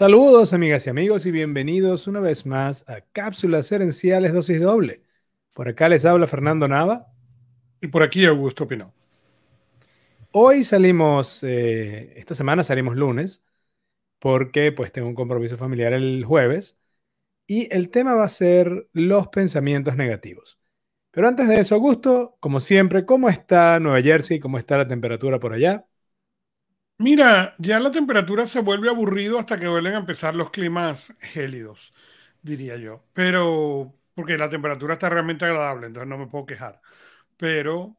Saludos amigas y amigos y bienvenidos una vez más a Cápsulas Herenciales Dosis Doble. Por acá les habla Fernando Nava. Y por aquí Augusto Pino. Hoy salimos, eh, esta semana salimos lunes, porque pues tengo un compromiso familiar el jueves y el tema va a ser los pensamientos negativos. Pero antes de eso, Augusto, como siempre, ¿cómo está Nueva Jersey? ¿Cómo está la temperatura por allá? Mira, ya la temperatura se vuelve aburrido hasta que vuelven a empezar los climas gélidos, diría yo. Pero, porque la temperatura está realmente agradable, entonces no me puedo quejar. Pero,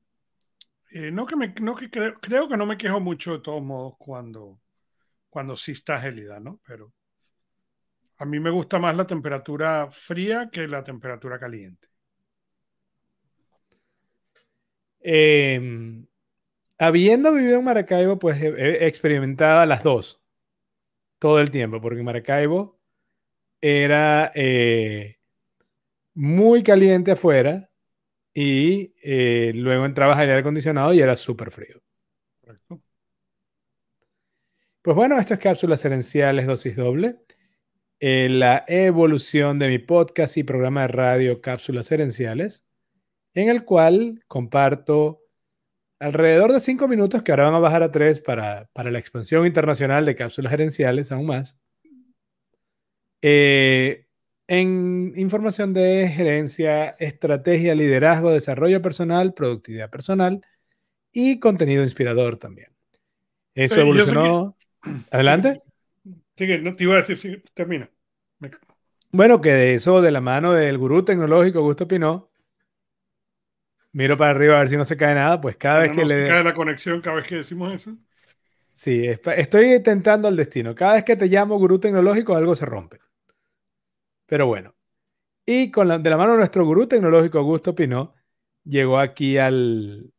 eh, no que me, no que creo, que no me quejo mucho de todos modos cuando, cuando sí está gélida, ¿no? Pero a mí me gusta más la temperatura fría que la temperatura caliente. Eh, habiendo vivido en Maracaibo, pues he experimentado las dos todo el tiempo, porque Maracaibo era eh, muy caliente afuera y eh, luego entrabas al aire acondicionado y era súper frío. Pues bueno, esto es Cápsulas Herenciales Dosis Doble. Eh, la evolución de mi podcast y programa de radio Cápsulas Herenciales, en el cual comparto alrededor de cinco minutos, que ahora van a bajar a tres para, la expansión internacional de cápsulas gerenciales, aún más. Eh, en información de gerencia, estrategia, liderazgo, desarrollo personal, productividad personal y contenido inspirador también. Eso evolucionó. Adelante. Sigue, no te iba a decir, termina. Bueno, que de eso, de la mano del gurú tecnológico Augusto Pinot, miro para arriba a ver si no se cae nada, pues cada vez que le... cae la conexión cada vez que decimos eso. Sí, estoy tentando al destino. Cada vez que te llamo gurú tecnológico, algo se rompe. Pero bueno. Y con la, de la mano de nuestro gurú tecnológico, Augusto Pino, llegó aquí al,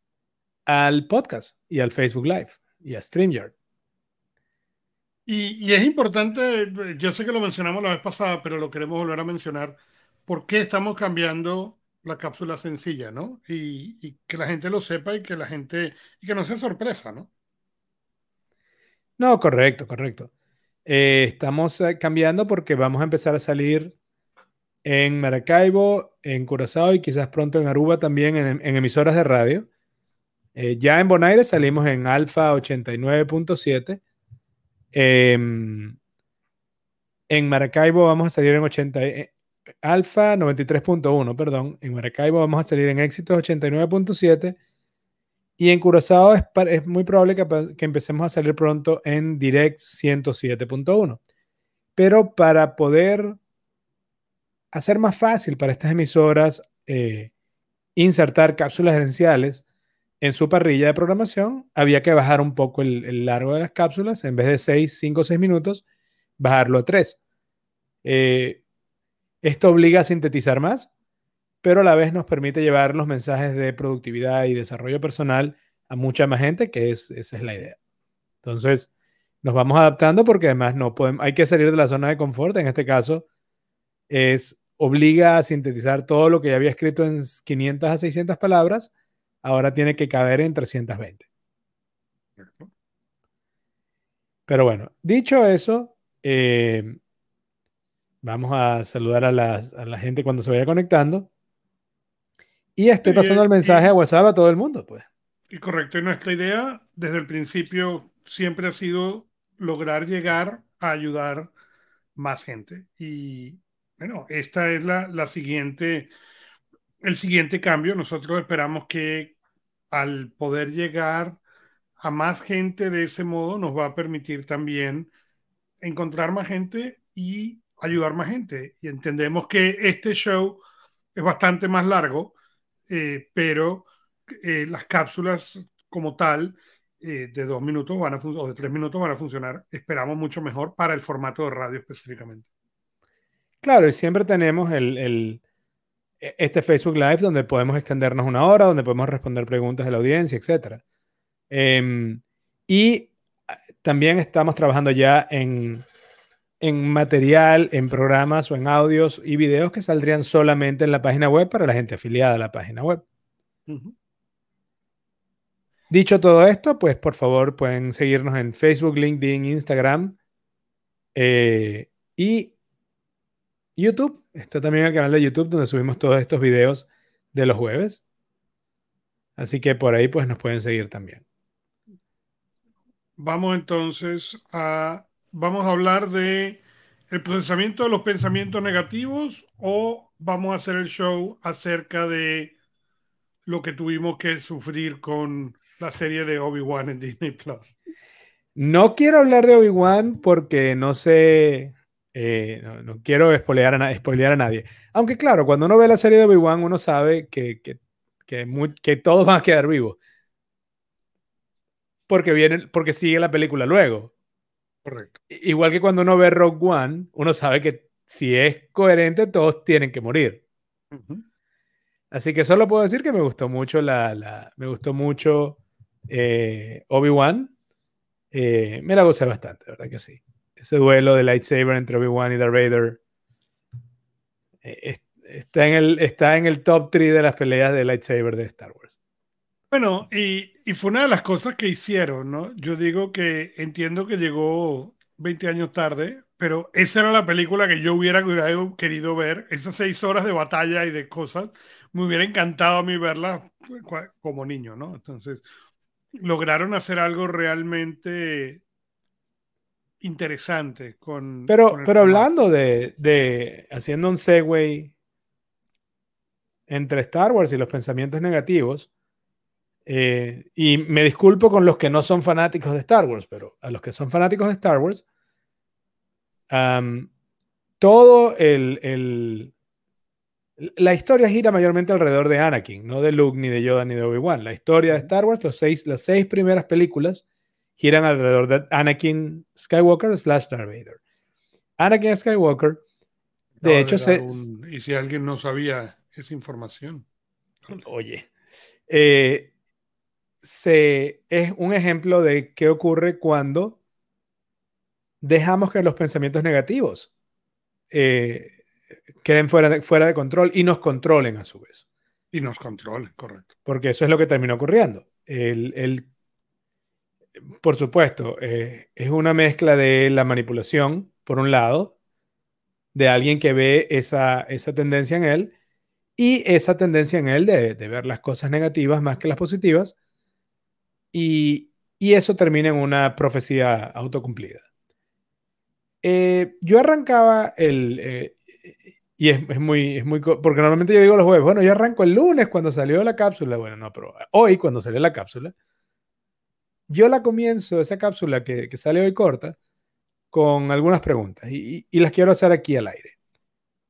al podcast y al Facebook Live y a StreamYard. Y, y, es importante, yo sé que lo mencionamos la vez pasada, pero lo queremos volver a mencionar, ¿por qué estamos cambiando la cápsula sencilla, ¿no? Y, que la gente lo sepa y que la gente, y que no sea sorpresa, ¿no? No, correcto, correcto. Eh, estamos eh, cambiando porque vamos a empezar a salir en Maracaibo, en Curazao y quizás pronto en Aruba también en, emisoras de radio. Eh, ya en Bonaire salimos en Alfa 89.7. Em, en Maracaibo vamos a salir en 80, Alfa 93.1, perdón. En Maracaibo vamos a salir en éxitos 89.7. Y en Curazao es, muy probable que, empecemos a salir pronto en Direct 107.1. Pero para poder hacer más fácil para estas emisoras eh, insertar cápsulas gerenciales en su parrilla de programación, había que bajar un poco el, largo de las cápsulas. En vez de 6, 5 o 6 minutos, bajarlo a 3. Eh, esto obliga a sintetizar más, pero a la vez nos permite llevar los mensajes de productividad y desarrollo personal a mucha más gente, que es, esa es la idea. Entonces, nos vamos adaptando porque además no podemos, hay que salir de la zona de confort. En este caso, es obliga a sintetizar todo lo que ya había escrito en 500 a 600 palabras, ahora tiene que caber en 320. Pero bueno, dicho eso, eh, Vamos a saludar a, la gente cuando se vaya conectando. Y estoy pasando el mensaje a WhatsApp a todo el mundo, pues. Y correcto. Y nuestra idea desde el principio siempre ha sido lograr llegar a ayudar más gente. Y bueno, esta es la, la siguiente, el siguiente cambio. Nosotros esperamos que al poder llegar a más gente de ese modo nos va a permitir también encontrar más gente y ayudar más gente. Y entendemos que este show es bastante más largo, eh, pero eh, las cápsulas como tal eh, de dos minutos van a o de tres minutos van a funcionar, esperamos mucho mejor para el formato de radio específicamente. Claro, y siempre tenemos el, el, e, este Facebook Live donde podemos extendernos una hora, donde podemos responder preguntas de la audiencia, etc. Em, y ah, también estamos trabajando ya en en material, en programas o en audios y videos que saldrían solamente en la página web para la gente afiliada a la página web. Dicho todo esto, pues por favor pueden seguirnos en Facebook, LinkedIn, Instagram Eh, y YouTube, está también el canal de YouTube donde subimos todos estos videos de los jueves. Así que por ahí pues nos pueden seguir también. Vamos entonces a, vamos a hablar de el procesamiento de los pensamientos negativos o vamos a hacer el show acerca de lo que tuvimos que sufrir con la serie de Obi-Wan en Disney Plus. No quiero hablar de Obi-Wan porque no sé, eh, no, quiero spoilear a, a nadie. Aunque claro, cuando uno ve la serie de Obi-Wan uno sabe que, que, que, todos van a quedar vivos. Porque, viene, porque sigue la película luego. Correcto. Igual que cuando uno ve Rogue One, uno sabe que si es coherente, todos tienen que morir. Así que solo puedo decir que me gustó mucho la, me gustó mucho eh, Obi-Wan. Eh, me la gocé bastante, ¿verdad que sí? Ese duelo de lightsaber entre Obi-Wan y Darth Vader eh, está, en el, está en el top 3 de las peleas de lightsaber de Star Wars. Bueno, y, y, fue una de las cosas que hicieron, ¿no? Yo digo que entiendo que llegó 20 años tarde, pero esa era la película que yo hubiera querido ver, esas seis horas de batalla y de cosas, me hubiera encantado a mí verla como niño, ¿no? Entonces, lograron hacer algo realmente interesante con... Pero, pero hablando de, de, haciendo un segue entre Star Wars y los pensamientos negativos, eh, y me disculpo con los que no son fanáticos de Star Wars, pero a los que son fanáticos de Star Wars, todo el, La historia gira mayormente alrededor de Anakin, no de Luke, ni de Yoda, ni de Obi-Wan. La historia de Star Wars, los seis, las seis primeras películas, giran alrededor de Anakin Skywalker slash Darth Vader. Anakin Skywalker, de hecho, se... Y si alguien no sabía esa información. Oye, eh, se, es un ejemplo de qué ocurre cuando dejamos que los pensamientos negativos eh, queden fuera de, fuera de control y nos controlen a su vez. Y nos controlen, correcto. Porque eso es lo que terminó ocurriendo. El, por supuesto, eh, es una mezcla de la manipulación, por un lado, de alguien que ve esa, esa tendencia en él y esa tendencia en él de, de, ver las cosas negativas más que las positivas. Y, eso termina en una profecía autocumplida. Eh, yo arrancaba el... Eh, y es, muy, es muy... Porque normalmente yo digo los jueves, bueno, yo arranco el lunes cuando salió la cápsula. Bueno, no, pero hoy cuando salió la cápsula, yo la comienzo, esa cápsula que, que sale hoy corta, con algunas preguntas y, y, las quiero hacer aquí al aire.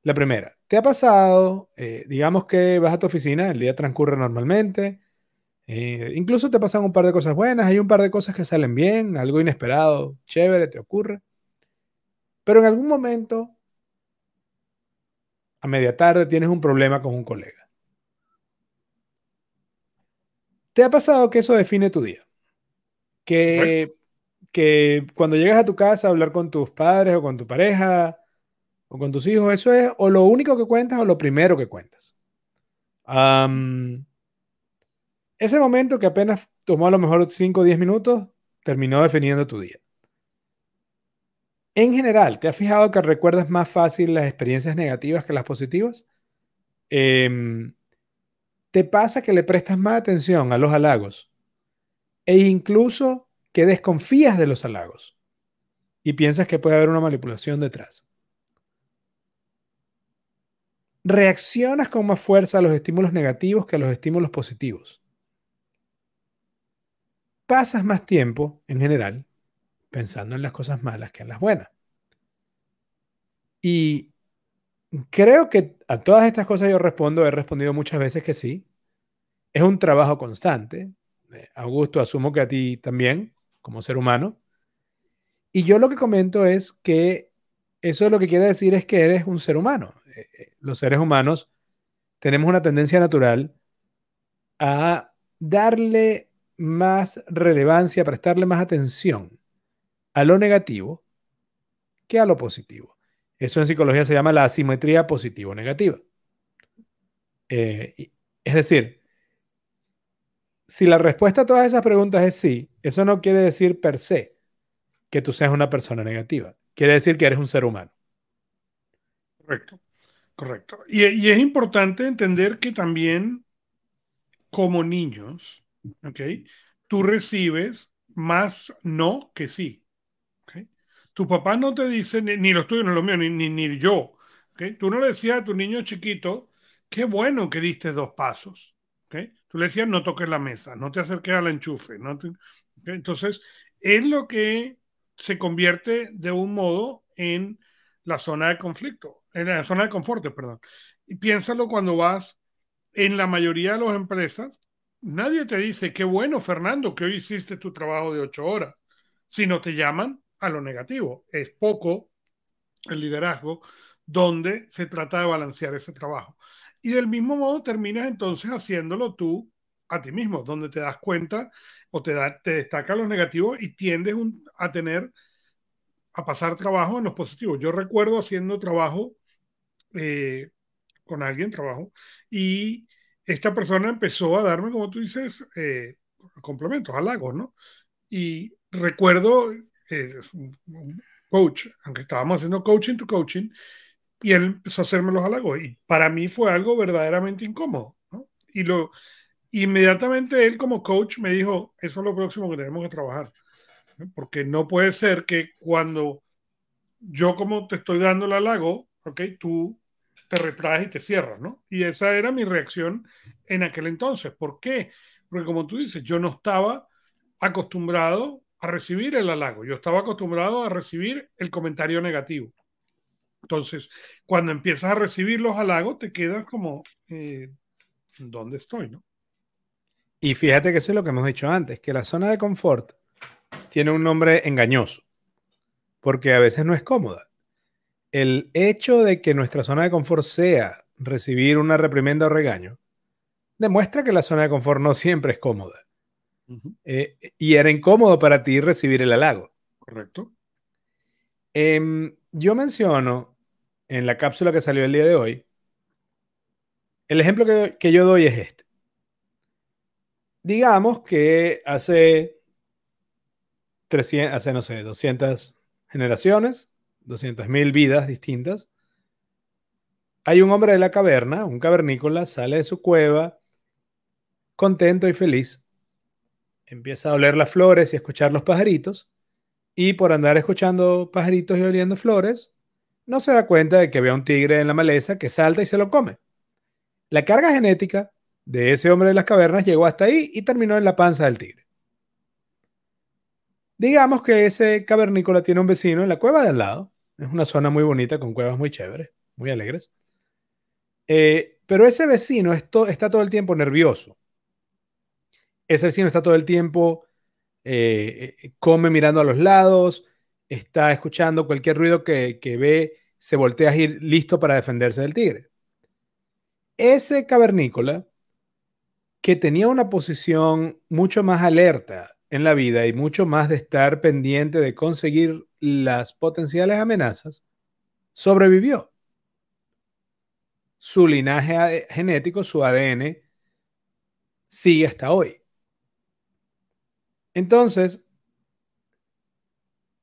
La primera, ¿te ha pasado, eh, digamos que vas a tu oficina, el día transcurre normalmente, incluso te pasan un par de cosas buenas, hay un par de cosas que salen bien, algo inesperado, chévere, te ocurre, pero en algún momento, a media tarde, tienes un problema con un colega. ¿Te ha pasado que eso define tu día? Que, que cuando llegas a tu casa a hablar con tus padres o con tu pareja o con tus hijos, eso es o lo único que cuentas o lo primero que cuentas. Ese momento que apenas tomó a lo mejor 5 o 10 minutos, terminó definiendo tu día. En general, ¿te has fijado que recuerdas más fácil las experiencias negativas que las positivas? Em, ¿Te pasa que le prestas más atención a los halagos e incluso que desconfías de los halagos y piensas que puede haber una manipulación detrás? ¿Reaccionas con más fuerza a los estímulos negativos que a los estímulos positivos? Pasas más tiempo, en general, pensando en las cosas malas que en las buenas. Y creo que a todas estas cosas yo respondo, he respondido muchas veces que sí. Es un trabajo constante. Eh, Augusto, asumo que a ti también, como ser humano. Y yo lo que comento es que eso lo que quiere decir es que eres un ser humano. Eh, eh, los seres humanos tenemos una tendencia natural a darle más relevancia, prestarle más atención a lo negativo que a lo positivo. Eso en psicología se llama la asimetría positivo-negativa. Eh, es decir, si la respuesta a todas esas preguntas es sí, eso no quiere decir per se que tú seas una persona negativa. quiere decir que eres un ser humano. Correcto, correcto. Y, y es importante entender que también como niños, ¿ok? Tú recibes más no que sí. ¿okay? Tu papá no te dice, ni, ni los tuyos, ni los míos, ni, ni, ni yo. ¿okay? Tú no le decías a tu niño chiquito, qué bueno que diste dos pasos. ¿okay? Tú le decías, no toques la mesa, no te acerques al enchufe. No. Entonces, es lo que se convierte de un modo en la zona de conflicto, en la zona de confort, perdón. Y piénsalo cuando vas en la mayoría de las empresas, nadie te dice, qué bueno, Fernando, que hoy hiciste tu trabajo de ocho horas, sino te llaman a lo negativo. Es poco el liderazgo donde se trata de balancear ese trabajo. Y del mismo modo terminas entonces haciéndolo tú a ti mismo, donde te das cuenta o te, da, te destaca los negativos y tiendes a tener, a pasar trabajo en los positivos. Yo recuerdo haciendo trabajo eh, con alguien, trabajo, y esta persona empezó a darme, como tú dices, eh, complementos, halagos, ¿no? Y recuerdo, eh, un coach, aunque estábamos haciendo coaching to coaching, y él empezó a hacerme los halagos, y para mí fue algo verdaderamente incómodo. Y lo, inmediatamente él como coach me dijo, eso es lo próximo que tenemos que trabajar, porque no puede ser que cuando yo como te estoy dando el halago, ok, tú te retraes y te cierras, ¿no? Y esa era mi reacción en aquel entonces. ¿Por qué? Porque como tú dices, yo no estaba acostumbrado a recibir el halago, yo estaba acostumbrado a recibir el comentario negativo. Entonces, cuando empiezas a recibir los halagos, te quedas como, eh, ¿dónde estoy? ¿no? Y fíjate que eso es lo que hemos dicho antes, que la zona de confort tiene un nombre engañoso, porque a veces no es cómoda. El hecho de que nuestra zona de confort sea recibir una reprimenda o regaño, demuestra que la zona de confort no siempre es cómoda. Uh -huh. eh, y era incómodo para ti recibir el halago. Correcto. Eh, yo menciono en la cápsula que salió el día de hoy, el ejemplo que, que yo doy es este. Digamos que hace 300, hace no sé, 200 generaciones, 200.000 vidas distintas, hay un hombre de la caverna, un cavernícola, sale de su cueva, contento y feliz, empieza a oler las flores y a escuchar los pajaritos, y por andar escuchando pajaritos y oliendo flores, no se da cuenta de que había un tigre en la maleza que salta y se lo come. La carga genética de ese hombre de las cavernas llegó hasta ahí y terminó en la panza del tigre. Digamos que ese cavernícola tiene un vecino en la cueva de al lado. Es una zona muy bonita con cuevas muy chéveres, muy alegres. Eh, pero ese vecino está todo el tiempo nervioso. Ese vecino está todo el tiempo, eh, come mirando a los lados, está escuchando cualquier ruido que, que ve, se voltea a ir listo para defenderse del tigre. Ese cavernícola, que tenía una posición mucho más alerta en la vida y mucho más de estar pendiente de conseguir las potenciales amenazas, sobrevivió. Su linaje genético, su ADN, sigue hasta hoy. Entonces,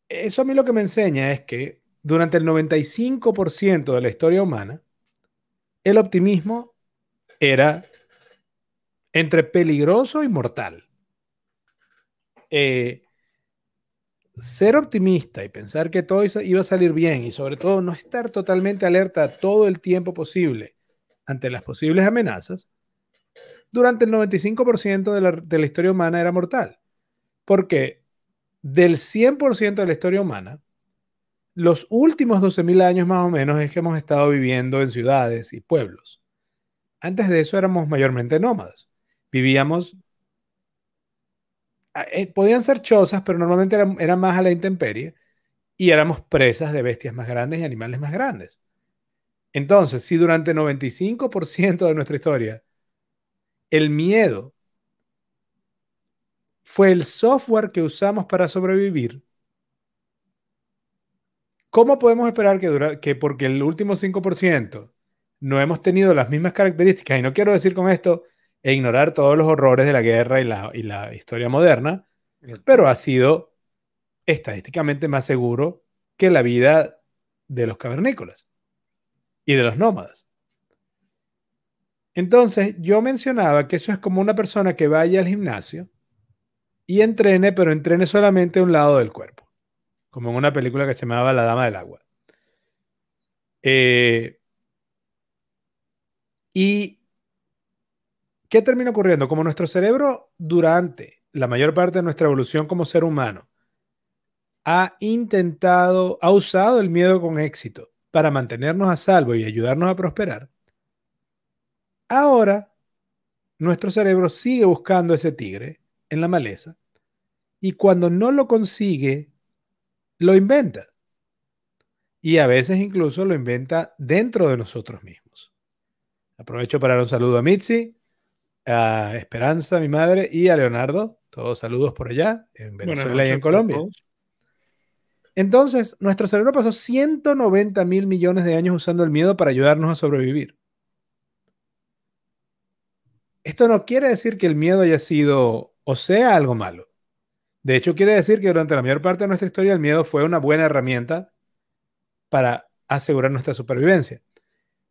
eso a mí lo que me enseña es que durante el 95% de la historia humana, el optimismo era entre peligroso y mortal. Eh, ser optimista y pensar que todo iba a salir bien y sobre todo no estar totalmente alerta todo el tiempo posible ante las posibles amenazas, durante el 95% de la, de la historia humana era mortal. Porque del 100% de la historia humana, los últimos 12.000 años más o menos es que hemos estado viviendo en ciudades y pueblos. Antes de eso éramos mayormente nómadas. Vivíamos, eh, podían ser chozas, pero normalmente eran, eran más a la intemperie y éramos presas de bestias más grandes y animales más grandes. Entonces, si durante 95% de nuestra historia el miedo fue el software que usamos para sobrevivir, ¿cómo podemos esperar que, dura, que porque el último 5% no hemos tenido las mismas características, y no quiero decir con esto e ignorar todos los horrores de la guerra y la, y la historia moderna, pero ha sido estadísticamente más seguro que la vida de los cavernícolas y de los nómadas. Entonces, yo mencionaba que eso es como una persona que vaya al gimnasio y entrene, pero entrene solamente un lado del cuerpo, como en una película que se llamaba La Dama del Agua. Eh, ¿Y qué termina ocurriendo? Como nuestro cerebro durante la mayor parte de nuestra evolución como ser humano ha intentado, ha usado el miedo con éxito para mantenernos a salvo y ayudarnos a prosperar, ahora nuestro cerebro sigue buscando ese tigre en la maleza y cuando no lo consigue, lo inventa. Y a veces incluso lo inventa dentro de nosotros mismos. Aprovecho para dar un saludo a Mitzi, a Esperanza, mi madre, y a Leonardo. Todos saludos por allá, en Venezuela y en Colombia. Entonces, nuestro cerebro pasó 190 mil millones de años usando el miedo para ayudarnos a sobrevivir. Esto no quiere decir que el miedo haya sido o sea algo malo. De hecho, quiere decir que durante la mayor parte de nuestra historia el miedo fue una buena herramienta para asegurar nuestra supervivencia.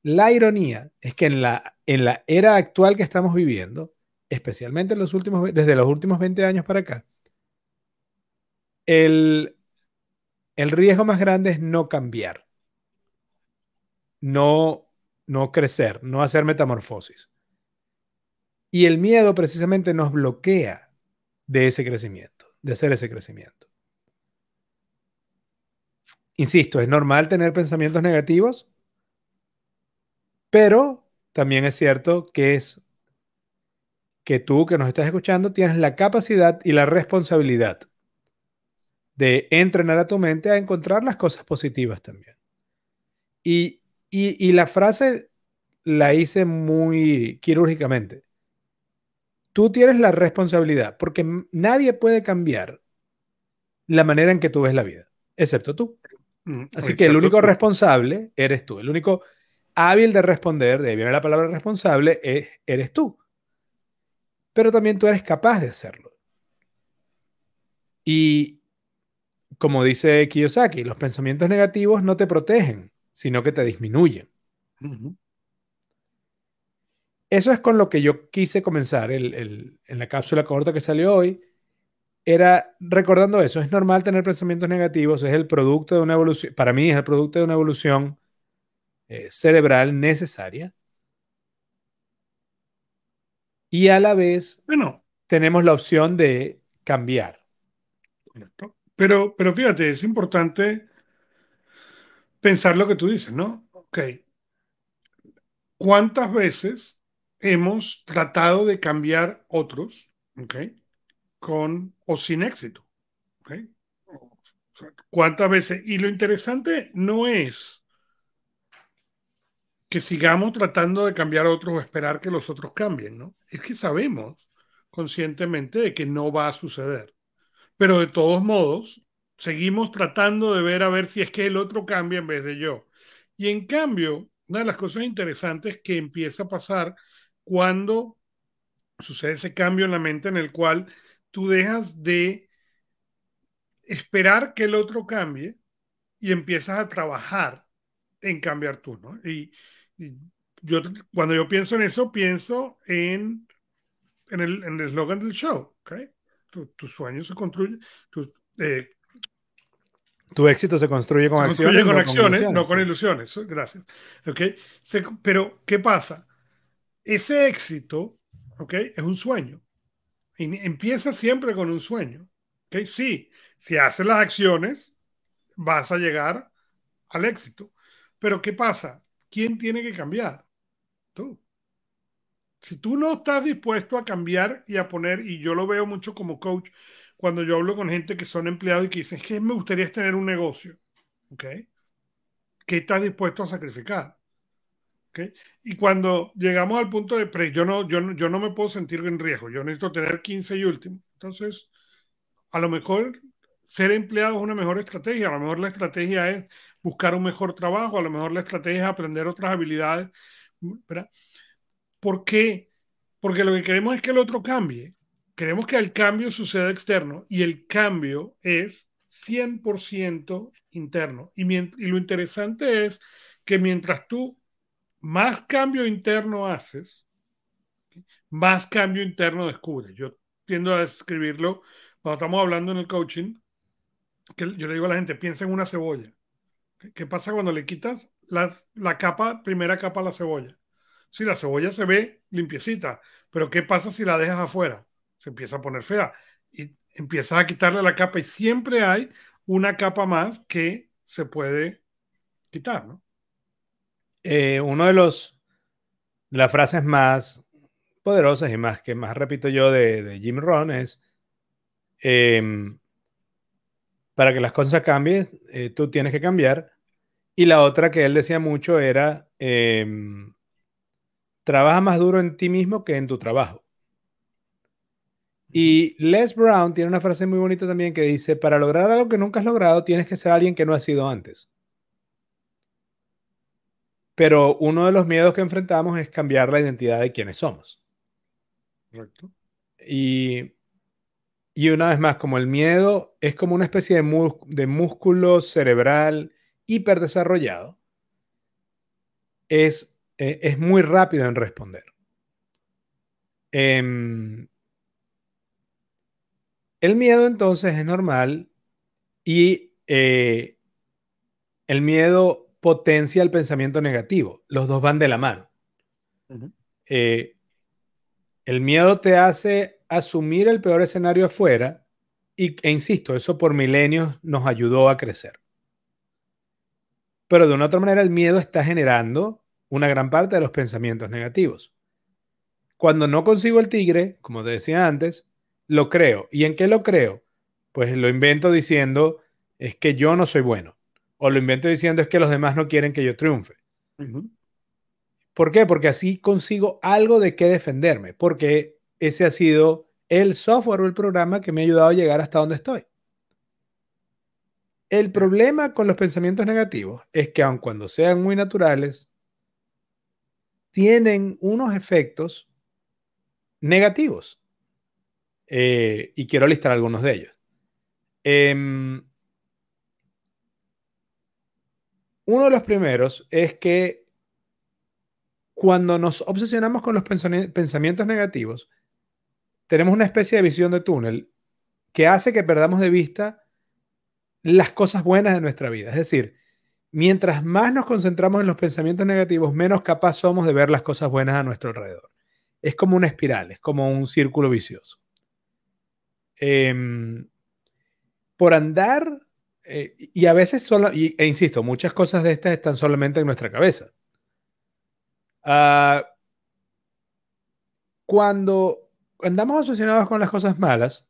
La ironía es que en la, en la era actual que estamos viviendo, especialmente en los últimos, desde los últimos 20 años para acá, el, el riesgo más grande es no cambiar, no, no crecer, no hacer metamorfosis. Y el miedo precisamente nos bloquea de ese crecimiento, de hacer ese crecimiento. Insisto, es normal tener pensamientos negativos, pero también es cierto que es que tú que nos estás escuchando tienes la capacidad y la responsabilidad de entrenar a tu mente a encontrar las cosas positivas también. Y, y la frase la hice muy quirúrgicamente tú tienes la responsabilidad, porque nadie puede cambiar la manera en que tú ves la vida, excepto tú. Mm, Así que el único responsable eres tú. El único hábil de responder, de ahí viene la palabra responsable, es, eres tú. Pero también tú eres capaz de hacerlo. Y como dice Kiyosaki, los pensamientos negativos no te protegen, sino que te disminuyen. Eso es con lo que yo quise comenzar en la cápsula corta que salió hoy. Era recordando eso, es normal tener pensamientos negativos, es el producto de una evolución, para mí es el producto de una evolución eh, cerebral necesaria. Y a la vez bueno, tenemos la opción de cambiar. Pero, pero fíjate, es importante pensar lo que tú dices, ¿no? Ok. ¿Cuántas veces hemos tratado de cambiar otros, ¿ok? Con o sin éxito, ¿ok? ¿Cuántas veces? Y lo interesante no es que sigamos tratando de cambiar a otros o esperar que los otros cambien, ¿no? Es que sabemos conscientemente de que no va a suceder. Pero de todos modos, seguimos tratando de ver a ver si es que el otro cambia en vez de yo. Y en cambio, una de las cosas interesantes que empieza a pasar cuando sucede ese cambio en la mente en el cual tú dejas de esperar que el otro cambie y empiezas a trabajar en cambiar tú, ¿no? Y, yo, cuando yo pienso en eso, pienso en, en el eslogan del show, ¿ok? Tu, sueño se construye, tu, eh, tu éxito se construye con se acciones. Construye con acciones, no con ilusiones. Gracias. ¿Ok? pero, ¿qué pasa? ese éxito, ¿ok? Es un sueño. Y empieza siempre con un sueño. ¿ok? Sí, si haces las acciones, vas a llegar al éxito. Pero ¿qué pasa? ¿Quién tiene que cambiar? Tú. Si tú no estás dispuesto a cambiar y a poner, y yo lo veo mucho como coach, cuando yo hablo con gente que son empleados y que dicen, que me gustaría tener un negocio, ¿ok? ¿Qué estás dispuesto a sacrificar? Y cuando llegamos al punto de, yo no, yo, yo no me puedo sentir en riesgo, yo necesito tener 15 y último. Entonces, a lo mejor ser empleado es una mejor estrategia, a lo mejor la estrategia es buscar un mejor trabajo, a lo mejor la estrategia es aprender otras habilidades. ¿Por qué? Porque lo que queremos es que el otro cambie. Queremos que el cambio suceda externo y el cambio es 100% interno. Y, y lo interesante es que mientras tú más cambio interno haces, más cambio interno descubres. Yo tiendo a escribirlo cuando estamos hablando en el coaching, que yo le digo a la gente, piensa en una cebolla. ¿Qué pasa cuando le quitas la, la capa, primera capa a la cebolla? Si la cebolla se ve limpiecita, pero ¿qué pasa si la dejas afuera? Se empieza a poner fea y empiezas a quitarle la capa y siempre hay una capa más que se puede quitar, ¿no? Eh, uno de los las frases más poderosas y más que más repito yo de, Jim Rohn es em, para que las cosas cambien, eh, tú tienes que cambiar. Y la otra que él decía mucho era em, trabaja más duro en ti mismo que en tu trabajo. Y Les Brown tiene una frase muy bonita también que dice, para lograr algo que nunca has logrado, tienes que ser alguien que no has sido antes. Pero uno de los miedos que enfrentamos es cambiar la identidad de quienes somos. Correcto. Y, y una vez más, como el miedo es como una especie de, de músculo cerebral hiperdesarrollado, es, eh, es muy rápido en responder. Em, el miedo entonces es normal y eh, el miedo potencia el pensamiento negativo. Los dos van de la mano. Eh, el miedo te hace asumir el peor escenario afuera y, e insisto, eso por milenios nos ayudó a crecer. Pero de una otra manera el miedo está generando una gran parte de los pensamientos negativos. Cuando no consigo el tigre, como te decía antes, lo creo. ¿Y en qué lo creo? Pues lo invento diciendo es que yo no soy bueno. O lo invento diciendo es que los demás no quieren que yo triunfe. ¿Por qué? Porque así consigo algo de qué defenderme. Porque ese ha sido el software o el programa que me ha ayudado a llegar hasta donde estoy. El problema con los pensamientos negativos es que aun cuando sean muy naturales, tienen unos efectos negativos. Eh, y quiero listar algunos de ellos. Em, uno de los primeros es que cuando nos obsesionamos con los pensamientos negativos, tenemos una especie de visión de túnel que hace que perdamos de vista las cosas buenas de nuestra vida. Es decir, mientras más nos concentramos en los pensamientos negativos, menos capaz somos de ver las cosas buenas a nuestro alrededor. Es como una espiral, es como un círculo vicioso. Em, por andar, eh, y a veces solo, y, e insisto, muchas cosas de estas están solamente en nuestra cabeza. Ah, cuando andamos obsesionados con las cosas malas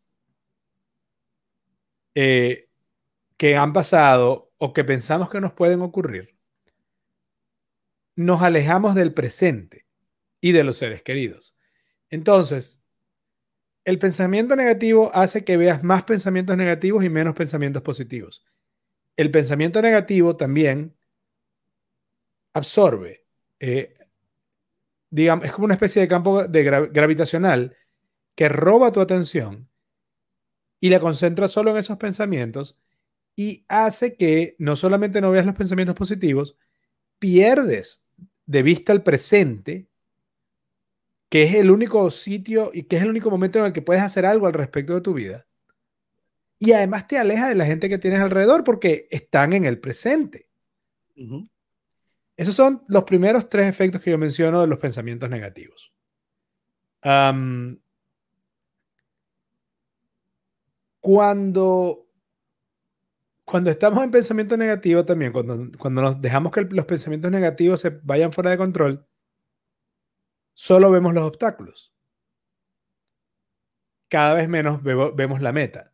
eh, que han pasado o que pensamos que nos pueden ocurrir, nos alejamos del presente y de los seres queridos. Entonces, el pensamiento negativo hace que veas más pensamientos negativos y menos pensamientos positivos. El pensamiento negativo también absorbe, eh, digamos, es como una especie de campo de gravitacional que roba tu atención y la concentra solo en esos pensamientos y hace que no solamente no veas los pensamientos positivos, pierdes de vista el presente que es el único sitio y que es el único momento en el que puedes hacer algo al respecto de tu vida. Y además te aleja de la gente que tienes alrededor porque están en el presente. Esos son los primeros tres efectos que yo menciono de los pensamientos negativos. Cuando, cuando estamos en pensamiento negativo también, cuando, cuando nos dejamos que los pensamientos negativos se vayan fuera de control, solo vemos los obstáculos. Cada vez menos vemos la meta.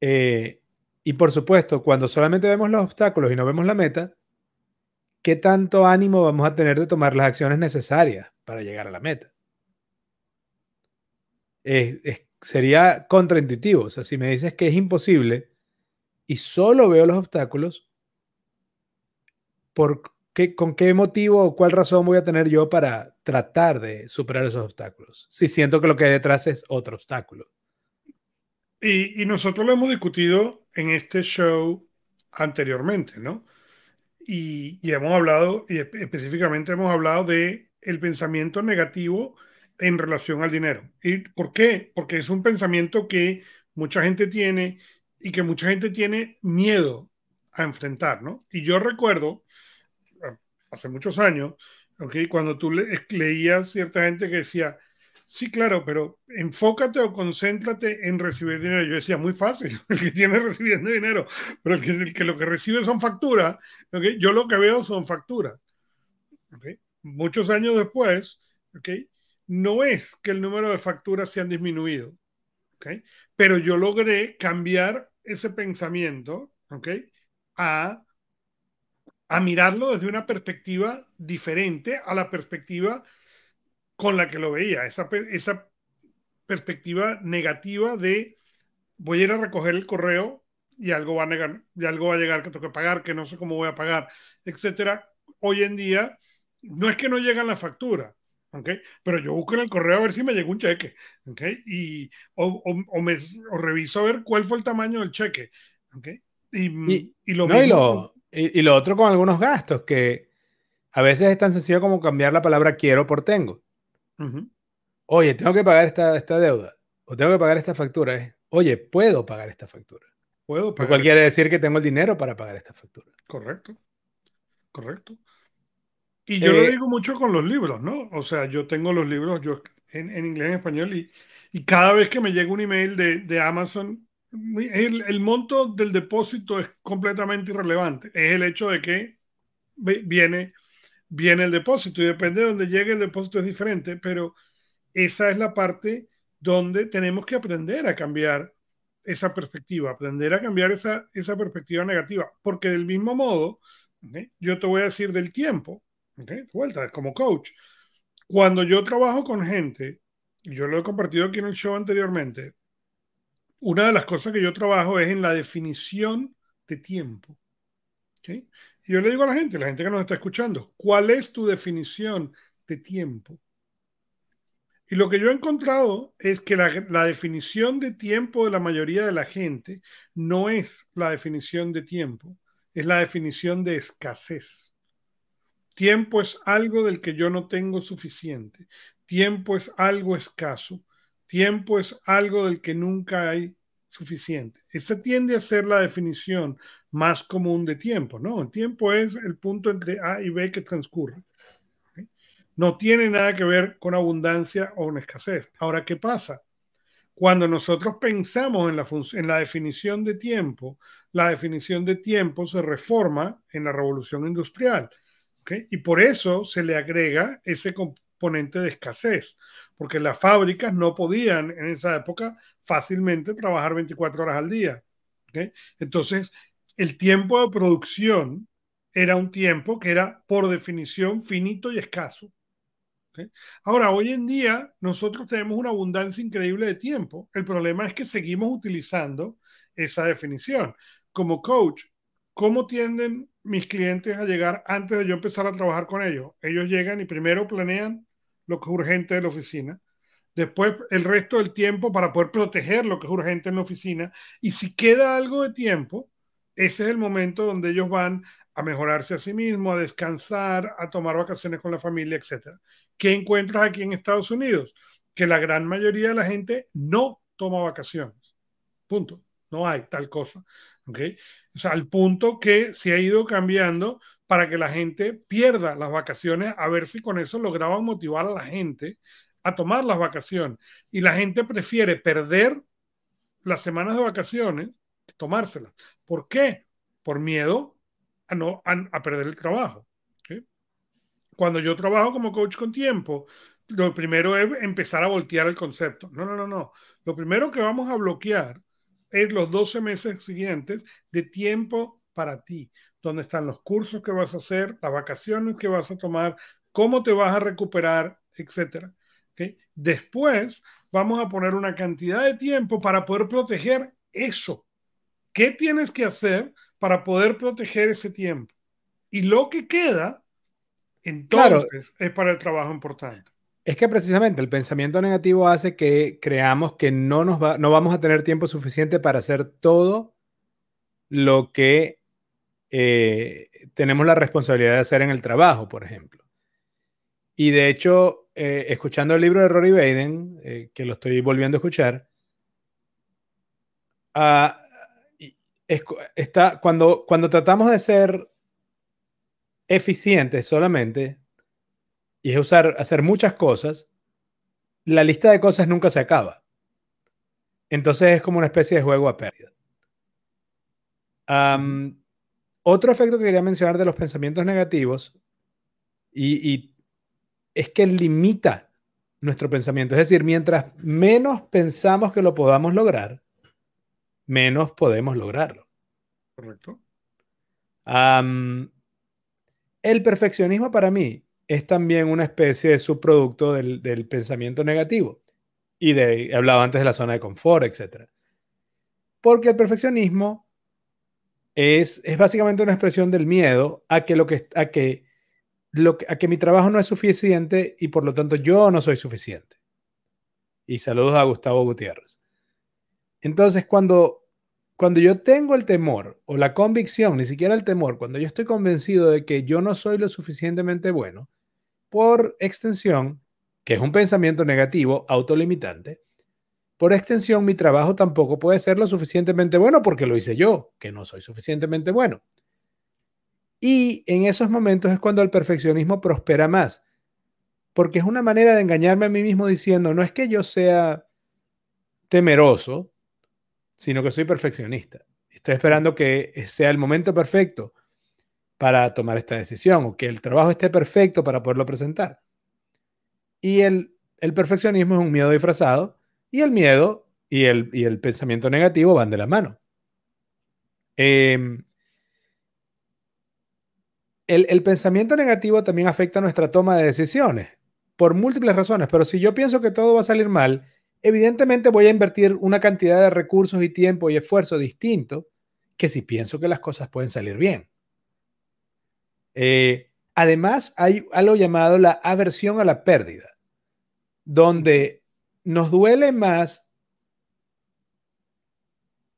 Eh, y por supuesto, cuando solamente vemos los obstáculos y no vemos la meta, ¿qué tanto ánimo vamos a tener de tomar las acciones necesarias para llegar a la meta? Sería contraintuitivo. O sea, si me dices que es imposible y solo veo los obstáculos, ¿por ¿Con qué motivo o cuál razón voy a tener yo para tratar de superar esos obstáculos? Si siento que lo que hay detrás es otro obstáculo. Y, nosotros lo hemos discutido en este show anteriormente, ¿no? Y, y hemos hablado, y específicamente hemos hablado de el pensamiento negativo en relación al dinero. ¿Y por qué? Porque es un pensamiento que mucha gente tiene y que mucha gente tiene miedo a enfrentar, ¿no? Y yo recuerdo, hace muchos años, ¿okay? cuando tú leías cierta gente que decía, sí, claro, pero enfócate o concéntrate en recibir dinero. Yo decía, muy fácil, el que tiene recibiendo dinero, pero el que, el que lo que recibe son facturas, ¿okay? yo lo que veo son facturas. ¿okay? Muchos años después, ¿okay? No es que el número de facturas se han disminuido, ¿okay? pero yo logré cambiar ese pensamiento ¿okay? a, a mirarlo desde una perspectiva diferente a la perspectiva con la que lo veía, esa, esa perspectiva negativa de voy a ir a recoger el correo y algo va a negar, y algo va a llegar que tengo que pagar, que no sé cómo voy a pagar, etcétera. Hoy en día no es que no llegan las facturas, ¿okay? pero yo busco en el correo a ver si me llegó un cheque, ¿okay? y, o, o, me, o, reviso a ver cuál fue el tamaño del cheque. ¿okay? Y, y, lo no, lo, y, lo, otro con algunos gastos, que a veces es tan sencillo como cambiar la palabra quiero por tengo. Oye, tengo que pagar esta, esta deuda, o tengo que pagar esta factura. Oye, puedo pagar esta factura. Puedo pagar. Lo cual quiere decir que tengo el dinero para pagar esta factura. Correcto. Correcto. Y yo lo eh, digo mucho con los libros, ¿no? O sea, yo tengo los libros yo en, en inglés y en español y, y, cada vez que me llega un email de, de Amazon, el, el, monto del depósito es completamente irrelevante. Es el hecho de que viene, viene el depósito y depende de donde llegue el depósito es diferente, pero esa es la parte donde tenemos que aprender a cambiar esa perspectiva, aprender a cambiar esa, esa perspectiva negativa, porque del mismo modo, yo te voy a decir del tiempo, ¿okay? vuelta, como coach. Cuando yo trabajo con gente, y yo lo he compartido aquí en el show anteriormente, una de las cosas que yo trabajo es en la definición de tiempo. Y yo le digo a la gente, la gente que nos está escuchando, ¿cuál es tu definición de tiempo? Y lo que yo he encontrado es que la, definición de tiempo de la mayoría de la gente no es la definición de tiempo, es la definición de escasez. Tiempo es algo del que yo no tengo suficiente. Tiempo es algo escaso. Tiempo es algo del que nunca hay suficiente. Esa tiende a ser la definición más común de tiempo, ¿no? El tiempo es el punto entre A y B que transcurre. No tiene nada que ver con abundancia o con escasez. Ahora, ¿qué pasa? Cuando nosotros pensamos en la, en la definición de tiempo, la definición de tiempo se reforma en la revolución industrial y por eso se le agrega ese componente de escasez, porque las fábricas no podían en esa época fácilmente trabajar 24 horas al día. Entonces, el tiempo de producción era un tiempo que era por definición finito y escaso. Ahora, hoy en día nosotros tenemos una abundancia increíble de tiempo. El problema es que seguimos utilizando esa definición. Como coach, ¿cómo tienden mis clientes a llegar antes de yo empezar a trabajar con ellos. Ellos llegan y primero planean lo que es urgente de la oficina, después el resto del tiempo para poder proteger lo que es urgente en la oficina y si queda algo de tiempo, ese es el momento donde ellos van a mejorarse a sí mismos, a descansar, a tomar vacaciones con la familia, etc. ¿Qué encuentras aquí en Estados Unidos? Que la gran mayoría de la gente no toma vacaciones. Punto. No hay tal cosa. ¿Okay? O sea, al punto que se ha ido cambiando para que la gente pierda las vacaciones, a ver si con eso lograban motivar a la gente a tomar las vacaciones. Y la gente prefiere perder las semanas de vacaciones que tomárselas. ¿Por qué? Por miedo a, no, a, perder el trabajo. Cuando yo trabajo como coach con tiempo, lo primero es empezar a voltear el concepto. No, no, no, no. Lo primero que vamos a bloquear es los 12 meses siguientes de tiempo para ti, donde están los cursos que vas a hacer, las vacaciones que vas a tomar, cómo te vas a recuperar, etcétera. ¿Okay? Después vamos a poner una cantidad de tiempo para poder proteger eso. ¿Qué tienes que hacer para poder proteger ese tiempo? Y lo que queda, entonces, es para el trabajo importante. Es que precisamente el pensamiento negativo hace que creamos que no, nos no vamos a tener tiempo suficiente para hacer todo lo que eh, tenemos la responsabilidad de hacer en el trabajo, por ejemplo. Y de hecho, eh, escuchando el libro de Rory Baden, eh, que lo estoy volviendo a escuchar, ah, está, cuando, cuando tratamos de ser eficientes solamente, y es usar, hacer muchas cosas, la lista de cosas nunca se acaba. Entonces es como una especie de juego a pérdida. otro efecto que quería mencionar de los pensamientos negativos y, es que limita nuestro pensamiento. Es decir, mientras menos pensamos que lo podamos lograr, menos podemos lograrlo. Correcto. el perfeccionismo para mí es también una especie de subproducto del, pensamiento negativo. Y de, he hablado antes de la zona de confort, etc. Porque el perfeccionismo es, es básicamente una expresión del miedo a que, lo que, a, que, lo a que mi trabajo no es suficiente y por lo tanto yo no soy suficiente. Y saludos a Gustavo Gutiérrez. Entonces, cuando, cuando yo tengo el temor o la convicción, ni siquiera el temor, cuando yo estoy convencido de que yo no soy lo suficientemente bueno, por extensión, que es un pensamiento negativo autolimitante, por extensión mi trabajo tampoco puede ser lo suficientemente bueno porque lo hice yo, que no soy suficientemente bueno. Y en esos momentos es cuando el perfeccionismo prospera más, porque es una manera de engañarme a mí mismo diciendo, no es que yo sea temeroso, sino que soy perfeccionista. Estoy esperando que sea el momento perfecto para tomar esta decisión o que el trabajo esté perfecto para poderlo presentar. Y el, perfeccionismo es un miedo disfrazado y el miedo y el, el pensamiento negativo van de la mano. Em, el, el, pensamiento negativo también afecta nuestra toma de decisiones por múltiples razones, pero si yo pienso que todo va a salir mal, evidentemente voy a invertir una cantidad de recursos y tiempo y esfuerzo distinto que si pienso que las cosas pueden salir bien. Eh, además, hay algo llamado la aversión a la pérdida, donde nos duele más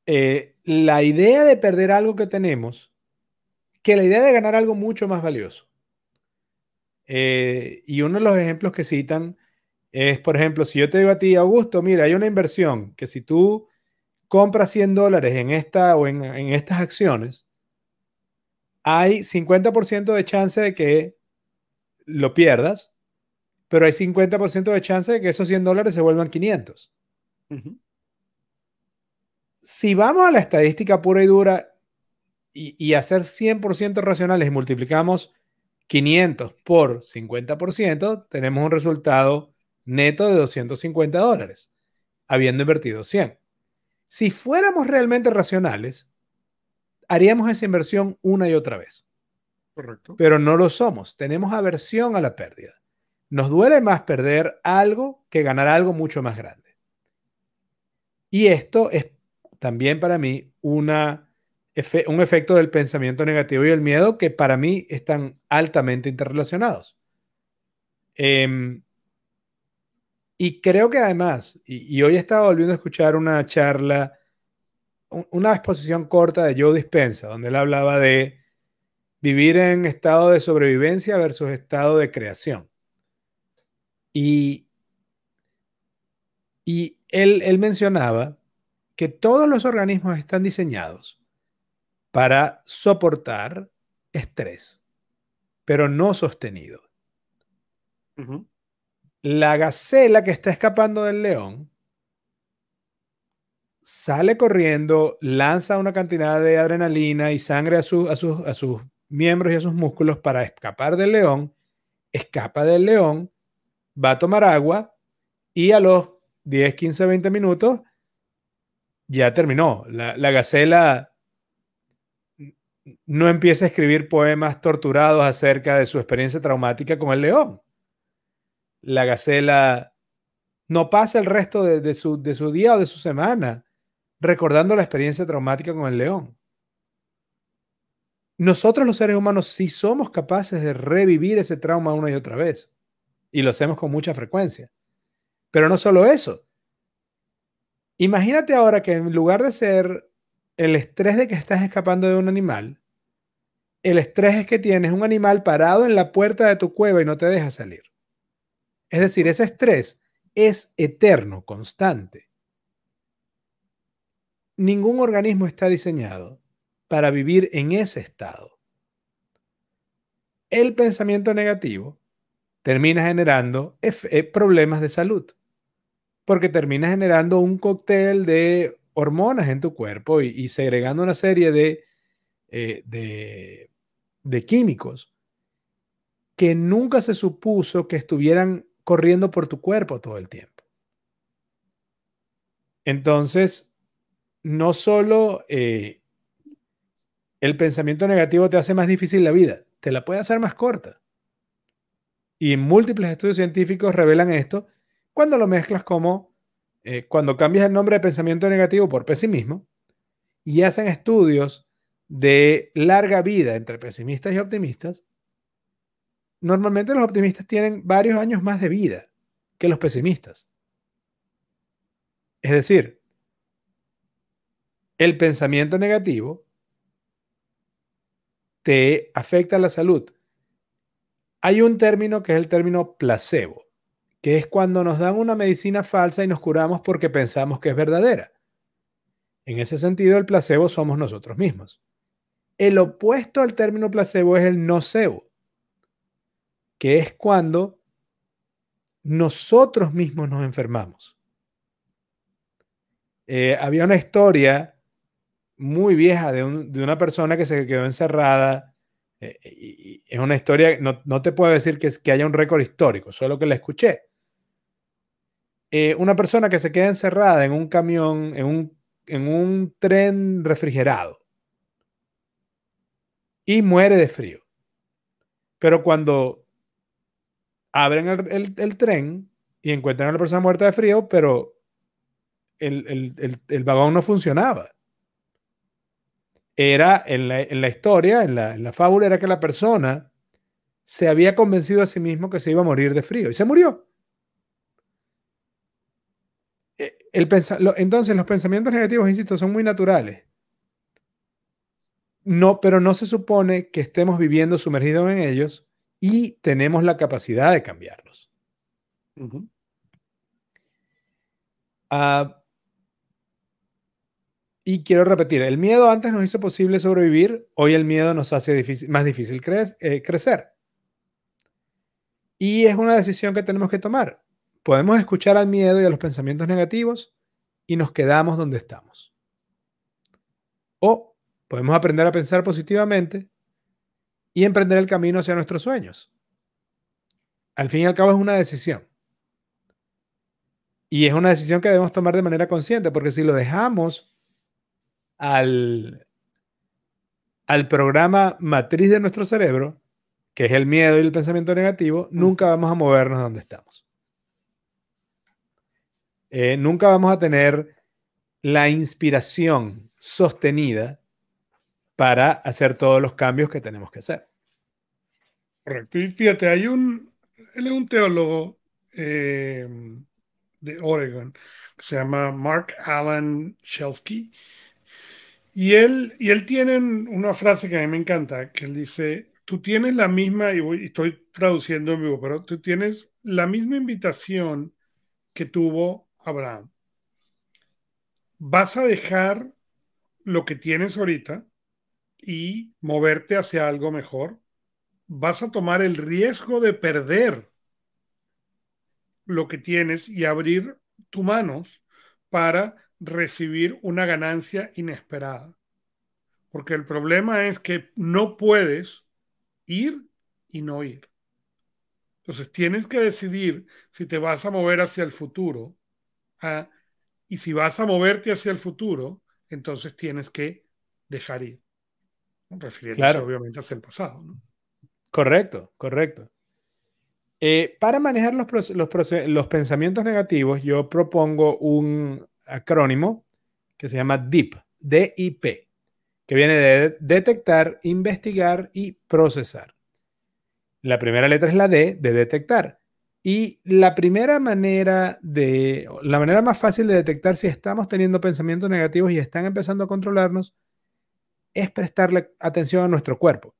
eh, la idea de perder algo que tenemos que la idea de ganar algo mucho más valioso. Eh, y uno de los ejemplos que citan es, por ejemplo, si yo te digo a ti, Augusto, mira, hay una inversión que si tú compras 100 dólares en esta o en, en estas acciones, hay 50% de chance de que lo pierdas, pero hay 50% de chance de que esos 100 dólares se vuelvan 500. Si vamos a la estadística pura y dura y, y hacer 100% racionales y multiplicamos 500 por 50%, tenemos un resultado neto de 250 dólares, habiendo invertido 100. Si fuéramos realmente racionales, haríamos esa inversión una y otra vez. Correcto. Pero no lo somos. Tenemos aversión a la pérdida. Nos duele más perder algo que ganar algo mucho más grande. Y esto es también para mí una, un efecto del pensamiento negativo y el miedo que para mí están altamente interrelacionados. Em, y creo que además, y, hoy estaba volviendo a escuchar una charla una exposición corta de Joe Dispensa, donde él hablaba de vivir en estado de sobrevivencia versus estado de creación. Y, y él, él mencionaba que todos los organismos están diseñados para soportar estrés, pero no sostenido. La gacela que está escapando del león sale corriendo, lanza una cantidad de adrenalina y sangre a, sus, a sus miembros y a sus músculos para escapar del león, escapa del león, va a tomar agua y a los 10, 15, 20 minutos ya terminó. La, la gacela no empieza a escribir poemas torturados acerca de su experiencia traumática con el león. La gacela no pasa el resto de, su, de su día o de su semana recordando la experiencia traumática con el león. Nosotros los seres humanos sí somos capaces de revivir ese trauma una y otra vez. Y lo hacemos con mucha frecuencia. Pero no solo eso. Imagínate ahora que en lugar de ser el estrés de que estás escapando de un animal, el estrés es que tienes un animal parado en la puerta de tu cueva y no te deja salir. Es decir, ese estrés es eterno, constante. Ningún organismo está diseñado para vivir en ese estado. El pensamiento negativo termina generando eh, problemas de salud, porque termina generando un cóctel de hormonas en tu cuerpo y, segregando una serie eh, de químicos que nunca se supuso que estuvieran corriendo por tu cuerpo todo el tiempo. Entonces, no solo eh, el pensamiento negativo te hace más difícil la vida, te la puede hacer más corta. Y múltiples estudios científicos revelan esto cuando lo mezclas como eh, cuando cambias el nombre de pensamiento negativo por pesimismo y hacen estudios de larga vida entre pesimistas y optimistas, normalmente los optimistas tienen varios años más de vida que los pesimistas. Es decir, el pensamiento negativo te afecta la salud. Hay un término que es el término placebo, que es cuando nos dan una medicina falsa y nos curamos porque pensamos que es verdadera. En ese sentido, el placebo somos nosotros mismos. El opuesto al término placebo es el nocebo, que es cuando nosotros mismos nos enfermamos. Eh, había una historia muy vieja de, una persona que se quedó encerrada. Eh, y, es una historia, no, te puedo decir que, es, que haya un récord histórico, solo que la escuché. Eh, una persona que se queda encerrada en un camión, en un, en un tren refrigerado y muere de frío. Pero cuando abren el, tren y encuentran a la persona muerta de frío, pero el, vagón no funcionaba. Era en la, historia, en la, fábula, era que la persona se había convencido a sí mismo que se iba a morir de frío y se murió. E, el entonces, los pensamientos negativos, insisto, son muy naturales. No, pero no se supone que estemos viviendo sumergidos en ellos y tenemos la capacidad de cambiarlos. Ah, y quiero repetir, el miedo antes nos hizo posible sobrevivir, hoy el miedo nos hace más difícil eh, crecer. Y es una decisión que tenemos que tomar. Podemos escuchar al miedo y a los pensamientos negativos y nos quedamos donde estamos. O podemos aprender a pensar positivamente y emprender el camino hacia nuestros sueños. Al fin y al cabo es una decisión. Y es una decisión que debemos tomar de manera consciente, porque si lo dejamos al, al programa matriz de nuestro cerebro, que es el miedo y el pensamiento negativo, nunca vamos a movernos donde estamos. Eh, nunca vamos a tener la inspiración sostenida para hacer todos los cambios que tenemos que hacer. Correcto. Y fíjate, hay un, él es un teólogo eh, de Oregon que se llama Mark Alan Shelsky. Y él, y él tiene una frase que a mí me encanta, que él dice, tú tienes la misma, y, voy, estoy traduciendo en vivo, pero tú tienes la misma invitación que tuvo Abraham. Vas a dejar lo que tienes ahorita y moverte hacia algo mejor, vas a tomar el riesgo de perder lo que tienes y abrir tus manos para recibir una ganancia inesperada. Porque el problema es que no puedes ir y no ir. Entonces tienes que decidir si te vas a mover hacia el futuro. ¿ah? y si vas a moverte hacia el futuro, entonces tienes que dejar ir refiriéndose obviamente hacia el pasado. Correcto, correcto. Eh, para manejar los, los, pensamientos negativos, yo propongo un acrónimo que se llama DIP, DIP, que viene de detectar, investigar y procesar. La primera letra es la D de detectar. Y la primera manera de, la manera más fácil de detectar si estamos teniendo pensamientos negativos y están empezando a controlarnos es prestarle atención a nuestro cuerpo.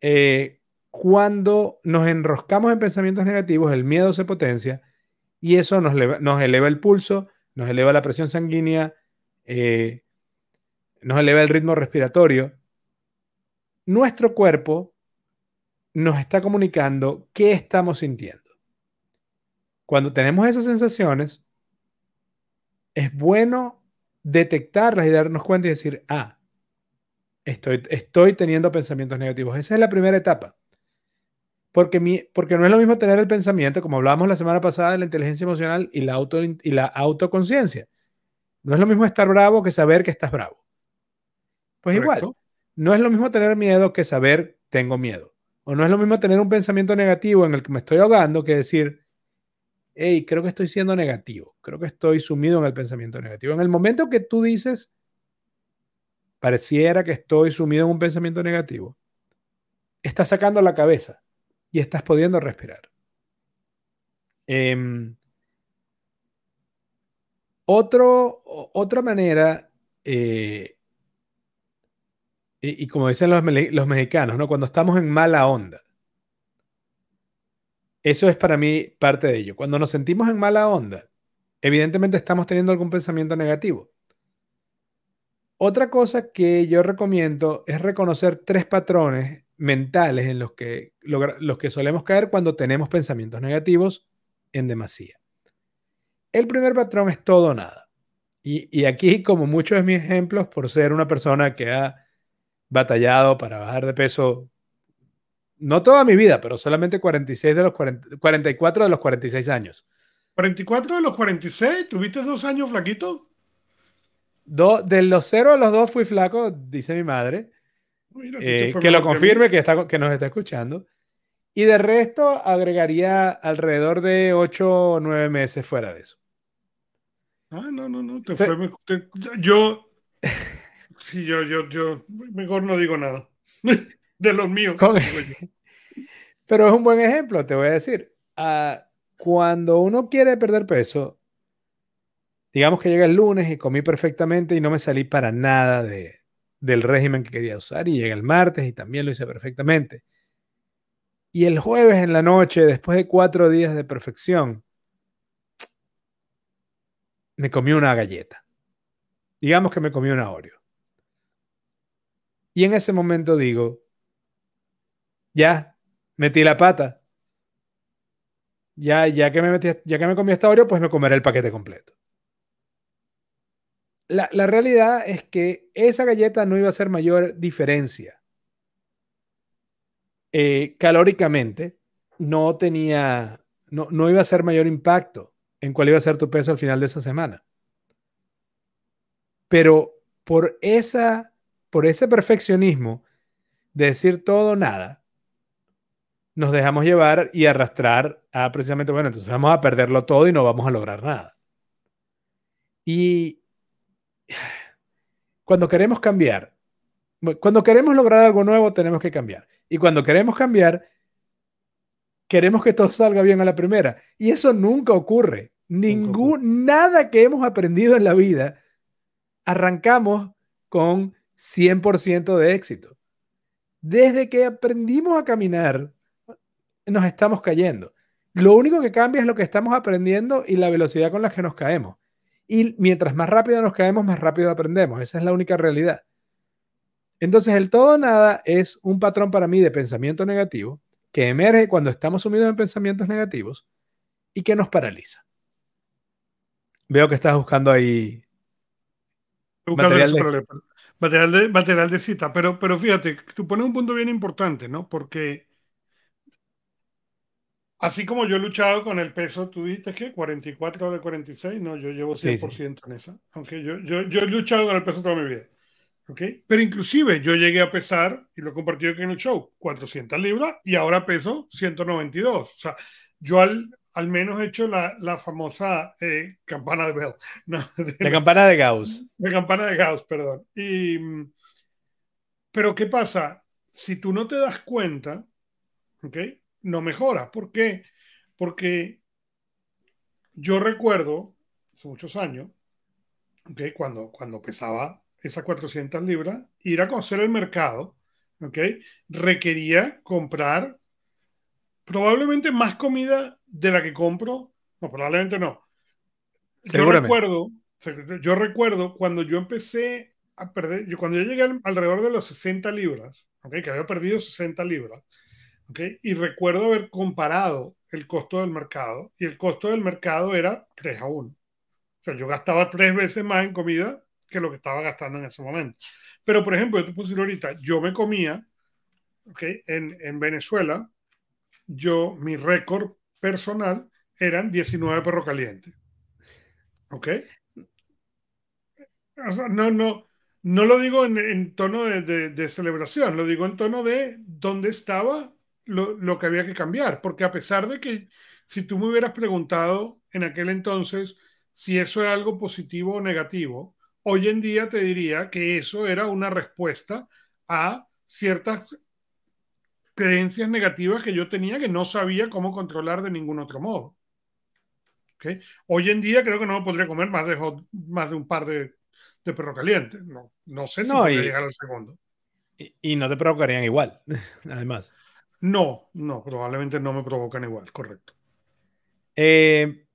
eh, cuando nos enroscamos en pensamientos negativos, el miedo se potencia y eso nos eleva, nos eleva el pulso, nos eleva la presión sanguínea, eh, nos eleva el ritmo respiratorio. Nuestro cuerpo nos está comunicando qué estamos sintiendo. Cuando tenemos esas sensaciones, es bueno detectarlas y darnos cuenta y decir, ah, estoy, estoy teniendo pensamientos negativos. Esa es la primera etapa. Porque, mi, porque no es lo mismo tener el pensamiento, como hablábamos la semana pasada de la inteligencia emocional y la, auto, y la autoconciencia. No es lo mismo estar bravo que saber que estás bravo. Pues igual, no es lo mismo tener miedo que saber tengo miedo. O no es lo mismo tener un pensamiento negativo en el que me estoy ahogando que decir, hey, creo que estoy siendo negativo, creo que estoy sumido en el pensamiento negativo. En el momento que tú dices, pareciera que estoy sumido en un pensamiento negativo, estás sacando la cabeza y estás pudiendo respirar. Otro, otra manera, eh, y, como dicen los, los mexicanos, ¿no? cuando estamos en mala onda, eso es para mí parte de ello. Cuando nos sentimos en mala onda, evidentemente estamos teniendo algún pensamiento negativo. Otra cosa que yo recomiendo es reconocer tres patrones mentales en los que, solemos caer cuando tenemos pensamientos negativos en demasía. El primer patrón es todo o nada. Y, y, aquí, como muchos de mis ejemplos, por ser una persona que ha batallado para bajar de peso no toda mi vida, pero solamente 46 de los 44 de los 46 años. ¿44 de los 46? ¿Tuviste dos años flaquito? de los 0 a los 2 fui flaco, dice mi madre. Eh, que lo confirme, que, está, que nos está escuchando. Y de resto agregaría alrededor de 8 o 9 meses fuera de eso. Ah, no, no, no. Te fue, yo. Sí, yo, yo, yo. Mejor no digo nada. de los míos. Pero es un buen ejemplo, te voy a decir. Ah, cuando uno quiere perder peso, digamos que llega el lunes y comí perfectamente y no me salí para nada de, del régimen que quería usar y llega el martes y también lo hice perfectamente. Y el jueves en la noche, después de cuatro días de perfección, me comí una galleta. Digamos que me comí una Oreo. Y en ese momento digo, ya, metí la pata. Ya, ya que me metí, ya que me comí esta Oreo, pues me comeré el paquete completo. La, realidad es que esa galleta no iba a hacer mayor diferencia. Eh, calóricamente, no tenía, no, no iba a ser mayor impacto en cuál iba a ser tu peso al final de esa semana. Pero por esa, por ese perfeccionismo de decir todo nada, nos dejamos llevar y arrastrar a precisamente, bueno, entonces vamos a perderlo todo y no vamos a lograr nada. Y cuando queremos cambiar, cuando queremos lograr algo nuevo, tenemos que cambiar. Y cuando queremos cambiar, queremos que todo salga bien a la primera. Y eso nunca ocurre. Ningún, nada que hemos aprendido en la vida, arrancamos con 100% de éxito. Desde que aprendimos a caminar, nos estamos cayendo. Lo único que cambia es lo que estamos aprendiendo y la velocidad con la que nos caemos. Y mientras más rápido nos caemos, más rápido aprendemos. Esa es la única realidad. Entonces, el todo nada es un patrón para mí de pensamiento negativo que emerge cuando estamos sumidos en pensamientos negativos y que nos paraliza. Veo que estás buscando ahí material de... Material, de, cita, pero, pero fíjate, tú pones un punto bien importante, ¿no? Porque Así como yo he luchado con el peso, tú dijiste que 44 de 46, no, yo llevo 100% en esa. Aunque yo, yo, yo, he luchado con el peso toda mi vida. ¿Okay? Pero inclusive yo llegué a pesar, y lo he compartido aquí en el show, 400 libras y ahora peso 192. O sea, yo al, al menos he hecho la, la famosa eh, campana de Bell. la, campana de Gauss. La campana de Gauss, perdón. Y, pero ¿qué pasa? Si tú no te das cuenta, ¿ok? No mejora. ¿Por qué? Porque yo recuerdo, hace muchos años, que cuando, cuando pesaba esas 400 libras, ir a conocer el mercado ¿ok? Requería comprar probablemente más comida de la que compro. No, probablemente no. Yo recuerdo, yo recuerdo cuando yo empecé a perder, yo cuando yo llegué alrededor de los 60 libras, ¿ok? Que había perdido 60 libras, Y recuerdo haber comparado el costo del mercado y el costo del mercado era 3 a 1. O sea, yo gastaba tres veces más en comida que lo que estaba gastando en ese momento. Pero, por ejemplo, yo te puse ahorita, yo me comía, ¿ok? En, en Venezuela, yo, mi récord personal eran 19 perros calientes. ¿Ok? no, no, no lo digo en, tono de, celebración, lo digo en tono de dónde estaba lo, lo, que había que cambiar. Porque a pesar de que si tú me hubieras preguntado en aquel entonces si eso era algo positivo o negativo, hoy en día te diría que eso era una respuesta a ciertas creencias negativas que yo tenía que no sabía cómo controlar de ningún otro modo. ¿Okay? Hoy en día creo que no podría comer más de, más de un par de, de perro caliente. No, no sé si no, podría llegar al segundo. Y, no te provocarían igual, además. No, no, probablemente no me provocan igual, correcto. Eh,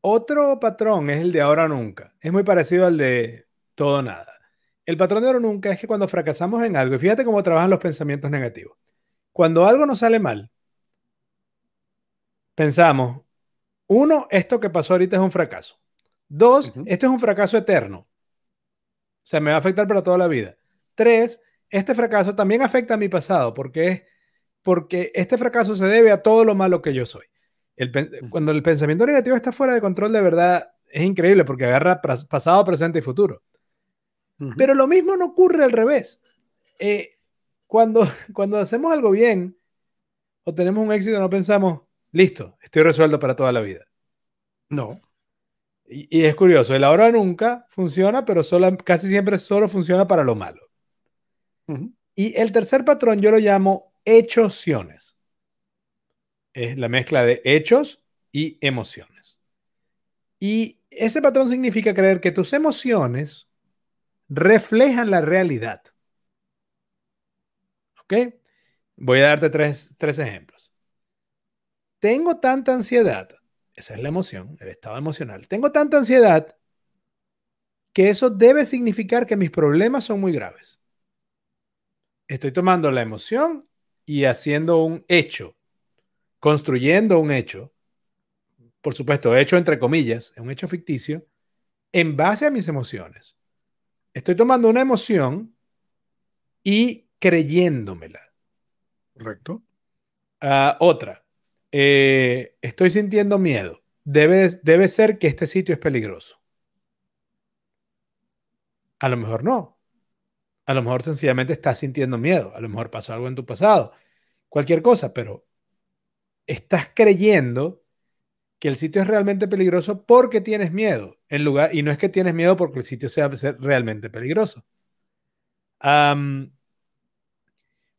otro patrón es el de ahora nunca. Es muy parecido al de todo nada. El patrón de ahora nunca es que cuando fracasamos en algo, y fíjate cómo trabajan los pensamientos negativos. Cuando algo nos sale mal, pensamos, uno, esto que pasó ahorita es un fracaso. Dos, esto es un fracaso eterno. O sea, me va a afectar para toda la vida. Tres, este fracaso también afecta a mi pasado porque, porque este fracaso se debe a todo lo malo que yo soy. cuando el pensamiento negativo está fuera de control, de verdad, es increíble porque agarra pasado, presente y futuro. Pero lo mismo no ocurre al revés. Eh, cuando, cuando hacemos algo bien o tenemos un éxito, no pensamos, listo, estoy resuelto para toda la vida. No. Y, es curioso, el ahora nunca funciona, pero solo, casi siempre solo funciona para lo malo. Y el tercer patrón yo lo llamo hechociones. Es la mezcla de hechos y emociones. Y ese patrón significa creer que tus emociones reflejan la realidad. ¿Ok? Voy a darte tres, ejemplos. Tengo tanta ansiedad, esa es la emoción, el estado emocional. Tengo tanta ansiedad que eso debe significar que mis problemas son muy graves. Estoy tomando la emoción y haciendo un hecho, construyendo un hecho, por supuesto, hecho entre comillas, un hecho ficticio, en base a mis emociones. Estoy tomando una emoción y creyéndomela. Correcto. Ah, otra, eh, estoy sintiendo miedo. Debe, debe ser que este sitio es peligroso. A lo mejor no. A lo mejor sencillamente estás sintiendo miedo. A lo mejor pasó algo en tu pasado. Cualquier cosa, pero estás creyendo que el sitio es realmente peligroso porque tienes miedo. En lugar, y no es que tienes miedo porque el sitio sea realmente peligroso.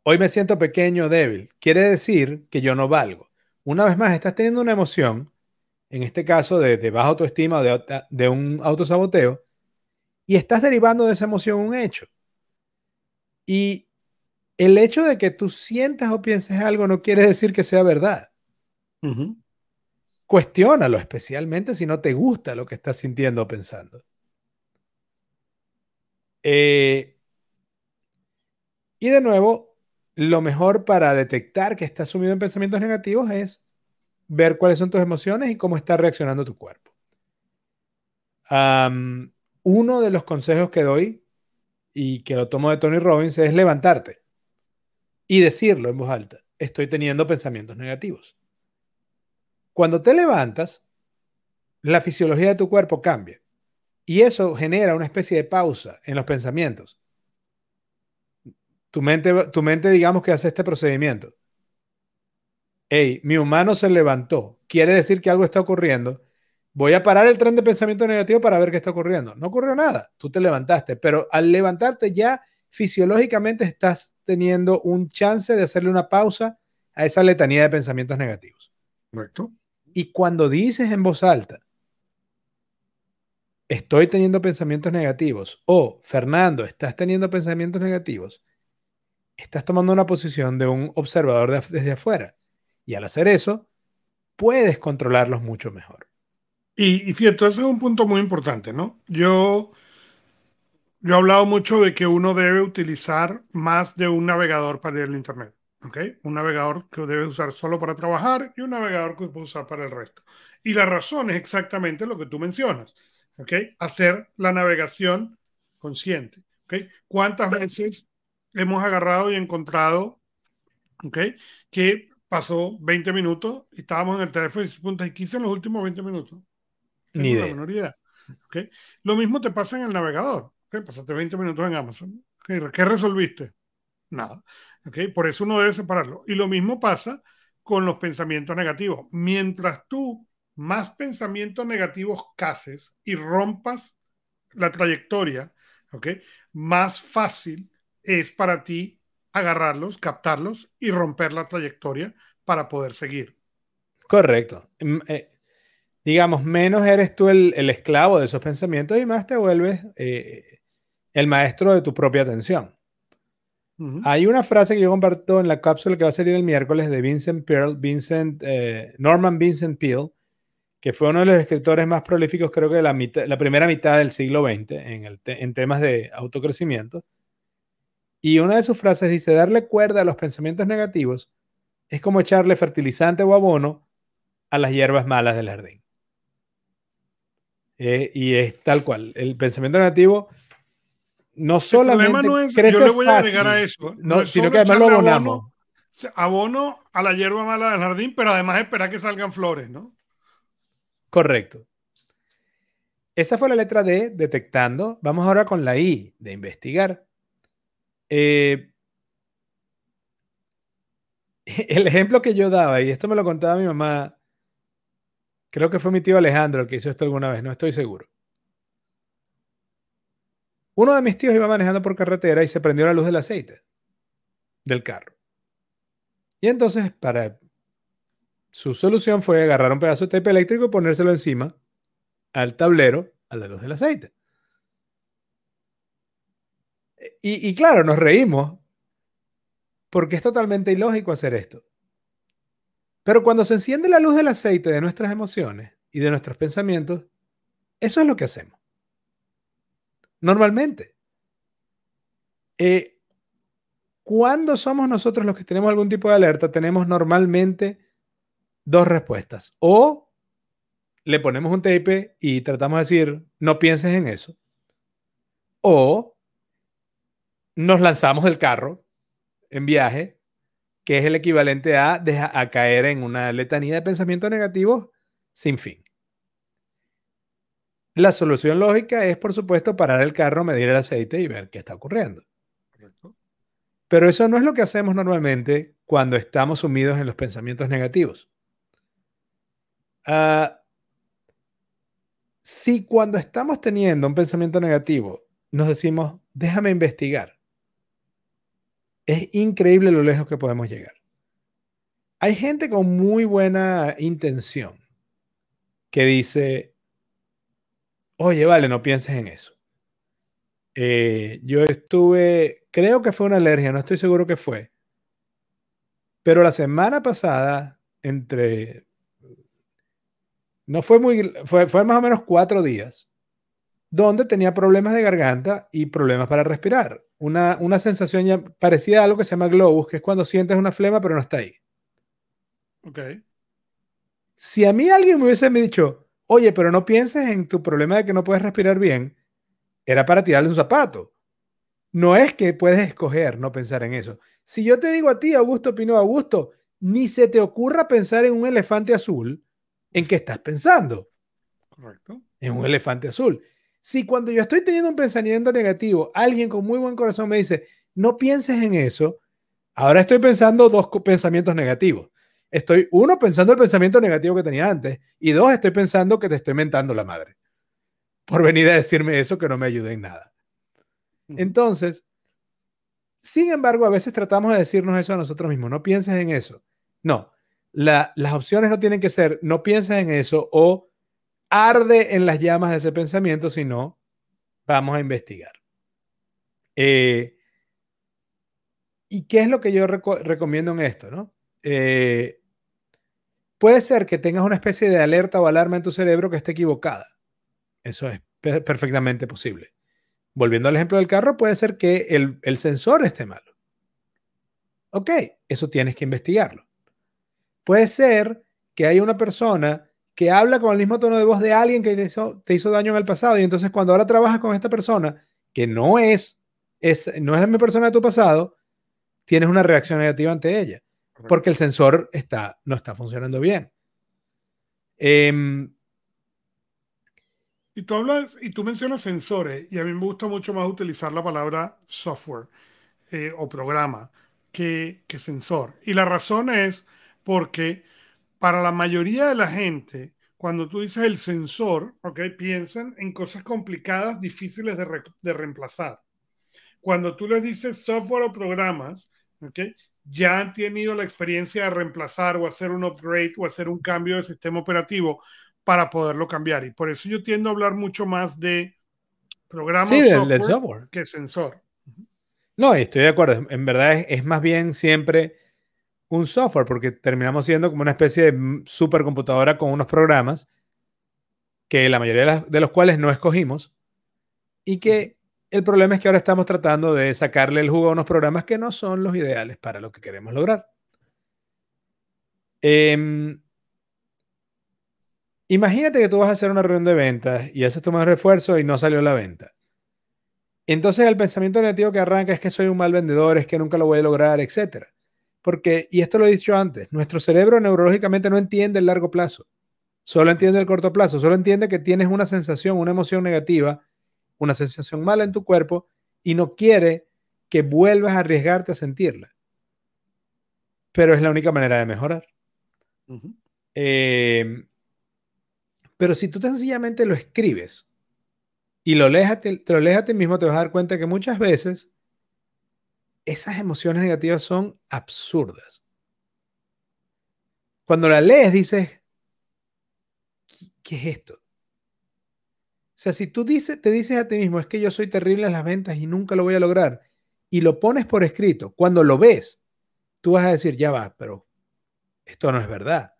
Hoy me siento pequeño, débil. Quiere decir que yo no valgo. Una vez más, estás teniendo una emoción, en este caso de, baja autoestima o de, de un autosaboteo, y estás derivando de esa emoción un hecho. Y el hecho de que tú sientas o pienses algo no quiere decir que sea verdad. Cuestiónalo, especialmente si no te gusta lo que estás sintiendo o pensando. Eh, y de nuevo, lo mejor para detectar que estás sumido en pensamientos negativos es ver cuáles son tus emociones y cómo está reaccionando tu cuerpo. uno de los consejos que doy y que lo tomo de Tony Robbins es levantarte y decirlo en voz alta. Estoy teniendo pensamientos negativos. Cuando te levantas, la fisiología de tu cuerpo cambia y eso genera una especie de pausa en los pensamientos tu mente, tu mente, digamos que hace este procedimiento. Hey, mi humano se levantó. Quiere decir que algo está ocurriendo. Voy a parar el tren de pensamiento negativo para ver qué está ocurriendo. No ocurrió nada. Tú te levantaste, pero al levantarte ya fisiológicamente estás teniendo un chance de hacerle una pausa a esa letanía de pensamientos negativos. Correcto. Y cuando dices en voz alta, estoy teniendo pensamientos negativos, o Fernando, estás teniendo pensamientos negativos, estás tomando una posición de un observador desde afuera. Y al hacer eso, puedes controlarlos mucho mejor. Y, y fíjate, ese es un punto muy importante, ¿no? Yo, yo he hablado mucho de que uno debe utilizar más de un navegador para ir al Internet. ¿ok? Un navegador que debe usar solo para trabajar y un navegador que puede usar para el resto. Y la razón es exactamente lo que tú mencionas. ¿ok? Hacer la navegación consciente. ¿ok? ¿Cuántas veces hemos agarrado y encontrado ¿ok? que pasó 20 minutos y estábamos en el teléfono y punta, ¿y qué hice en los últimos 20 minutos? Ni idea. menor idea. ¿ok? Lo mismo te pasa en el navegador. ¿ok? Pasaste 20 minutos en Amazon. ¿Qué resolviste? Nada. Por eso uno debe separarlo. Y lo mismo pasa con los pensamientos negativos. Mientras tú más pensamientos negativos cases y rompas la trayectoria. Más fácil es para ti agarrarlos, captarlos y romper la trayectoria para poder seguir. Correcto. Mm, eh, digamos, menos eres tú el, esclavo de esos pensamientos y más te vuelves eh, el maestro de tu propia atención. Hay una frase que yo comparto en la cápsula que va a salir el miércoles de Vincent Pearl, Vincent, eh, Norman Vincent Peale, que fue uno de los escritores más prolíficos, creo que de la, la primera mitad del siglo XX en, en temas de autocrecimiento. Y una de sus frases dice, darle cuerda a los pensamientos negativos es como echarle fertilizante o abono a las hierbas malas del jardín. Eh, y es tal cual. El pensamiento negativo no solamente no es, crece yo le voy a agregar a eso, no, sino que además lo abonamos. Abono, abono a la hierba mala del jardín, pero además esperar que salgan flores, ¿no? Correcto. Esa fue la letra D, detectando. Vamos ahora con la I, de investigar. Eh, el ejemplo que yo daba, y esto me lo contaba mi mamá, creo que fue mi tío Alejandro el que hizo esto alguna vez, no estoy seguro. Uno de mis tíos iba manejando por carretera y se prendió la luz del aceite del carro. Y entonces, para su solución fue agarrar un pedazo de tape eléctrico y ponérselo encima al tablero a la luz del aceite. Y, y, claro, nos reímos porque es totalmente ilógico hacer esto. Pero cuando se enciende la luz del aceite de nuestras emociones y de nuestros pensamientos, eso es lo que hacemos. Normalmente. Eh, cuando somos nosotros los que tenemos algún tipo de alerta, tenemos normalmente dos respuestas. O le ponemos un tape y tratamos de decir, no pienses en eso. O nos lanzamos del carro en viaje, que es el equivalente a, a caer en una letanía de pensamientos negativos sin fin. La solución lógica es, por supuesto, parar el carro, medir el aceite y ver qué está ocurriendo. Pero eso no es lo que hacemos normalmente cuando estamos sumidos en los pensamientos negativos. Ah, si cuando estamos teniendo un pensamiento negativo nos decimos, déjame investigar, es increíble lo lejos que podemos llegar. Hay gente con muy buena intención que dice, oye, vale, no pienses en eso. Eh, yo estuve, creo que fue una alergia, no estoy seguro que fue. Pero la semana pasada, entre, no fue muy, fue, fue más o menos cuatro días, donde tenía problemas de garganta y problemas para respirar. Una, una sensación ya parecida a algo que se llama globus, que es cuando sientes una flema pero no está ahí. Ok. Si a mí alguien me hubiese dicho, oye, pero no pienses en tu problema de que no puedes respirar bien, era para tirarle un zapato. No es que puedes escoger no pensar en eso. Si yo te digo a ti, Augusto Pino Augusto, ni se te ocurra pensar en un elefante azul, ¿en qué estás pensando? Correcto. En un elefante azul. Si cuando yo estoy teniendo un pensamiento negativo, alguien con muy buen corazón me dice, no pienses en eso, ahora estoy pensando dos pensamientos negativos. Estoy, uno, pensando el pensamiento negativo que tenía antes, y dos, estoy pensando que te estoy mentando la madre por venir a decirme eso que no me ayude en nada. Entonces, sin embargo, a veces tratamos de decirnos eso a nosotros mismos, no pienses en eso. No, las opciones no tienen que ser, no pienses en eso o arde en las llamas de ese pensamiento, sino vamos a investigar. Eh, ¿Y qué es lo que yo recomiendo en esto? ¿no? Eh, puede ser que tengas una especie de alerta o alarma en tu cerebro que esté equivocada. Eso es perfectamente posible. Volviendo al ejemplo del carro, puede ser que el, el sensor esté malo. Ok, eso tienes que investigarlo. Puede ser que hay una persona que habla con el mismo tono de voz de alguien que te hizo, te hizo daño en el pasado y entonces cuando ahora trabajas con esta persona que no es, es, no es la misma persona de tu pasado, tienes una reacción negativa ante ella porque el sensor está, no está funcionando bien. Em, y tú hablas y tú mencionas sensores y a mí me gusta mucho más utilizar la palabra software eh, o programa que, que sensor. Y la razón es porque para la mayoría de la gente, cuando tú dices el sensor, ¿ok? Piensan en cosas complicadas, difíciles de, de reemplazar. Cuando tú les dices software o programas, ¿ok? Ya han tenido la experiencia de reemplazar o hacer un upgrade o hacer un cambio de sistema operativo para poderlo cambiar. Y por eso yo tiendo a hablar mucho más de programas software, que sensor. No, estoy de acuerdo. En verdad es, es más bien siempre un software, porque terminamos siendo como una especie de supercomputadora con unos programas que la mayoría de, los cuales no escogimos y que el problema es que ahora estamos tratando de sacarle el jugo a unos programas que no son los ideales para lo que queremos lograr. Em, imagínate que tú vas a hacer una reunión de ventas y haces tu mejor refuerzo y no salió la venta. Entonces el pensamiento negativo que arranca es que soy un mal vendedor, es que nunca lo voy a lograr, etcétera. Porque, y esto lo he dicho antes, nuestro cerebro neurológicamente no entiende el largo plazo, solo entiende el corto plazo, solo entiende que tienes una sensación, una emoción negativa, una sensación mala en tu cuerpo y no quiere que vuelvas a arriesgarte a sentirla. Pero es la única manera de mejorar. Em, pero si tú sencillamente lo escribes y lo lees te, te lo lees a ti mismo, te vas a dar cuenta que muchas veces esas emociones negativas son absurdas. Cuando la lees dices, ¿qué, es esto? O sea, si tú dices, te dices a ti mismo, es que yo soy terrible en las ventas y nunca lo voy a lograr, y lo pones por escrito, cuando lo ves, tú vas a decir, ya va, pero esto no es verdad.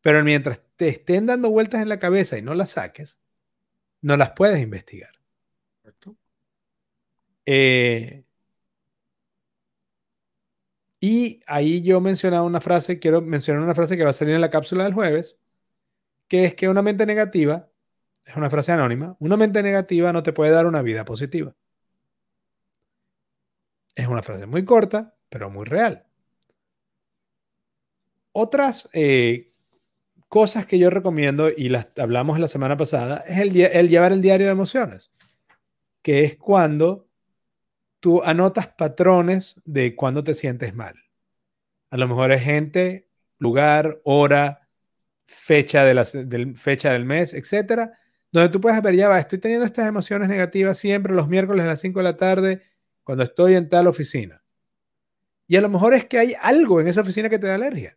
Pero mientras te estén dando vueltas en la cabeza y no las saques, no las puedes investigar. Eh, y ahí yo mencionaba una frase, quiero mencionar una frase que va a salir en la cápsula del jueves, que es que una mente negativa, es una frase anónima, una mente negativa no te puede dar una vida positiva. Es una frase muy corta, pero muy real. Otras eh, cosas que yo recomiendo, y las hablamos la semana pasada, es el, el llevar el diario de emociones, que es cuando tú anotas patrones de cuando te sientes mal. A lo mejor es gente, lugar, hora, fecha, de la, fecha del mes, etcétera, donde tú puedes ver, ya va, estoy teniendo estas emociones negativas siempre los miércoles a las 5 de la tarde cuando estoy en tal oficina. Y a lo mejor es que hay algo en esa oficina que te da alergia.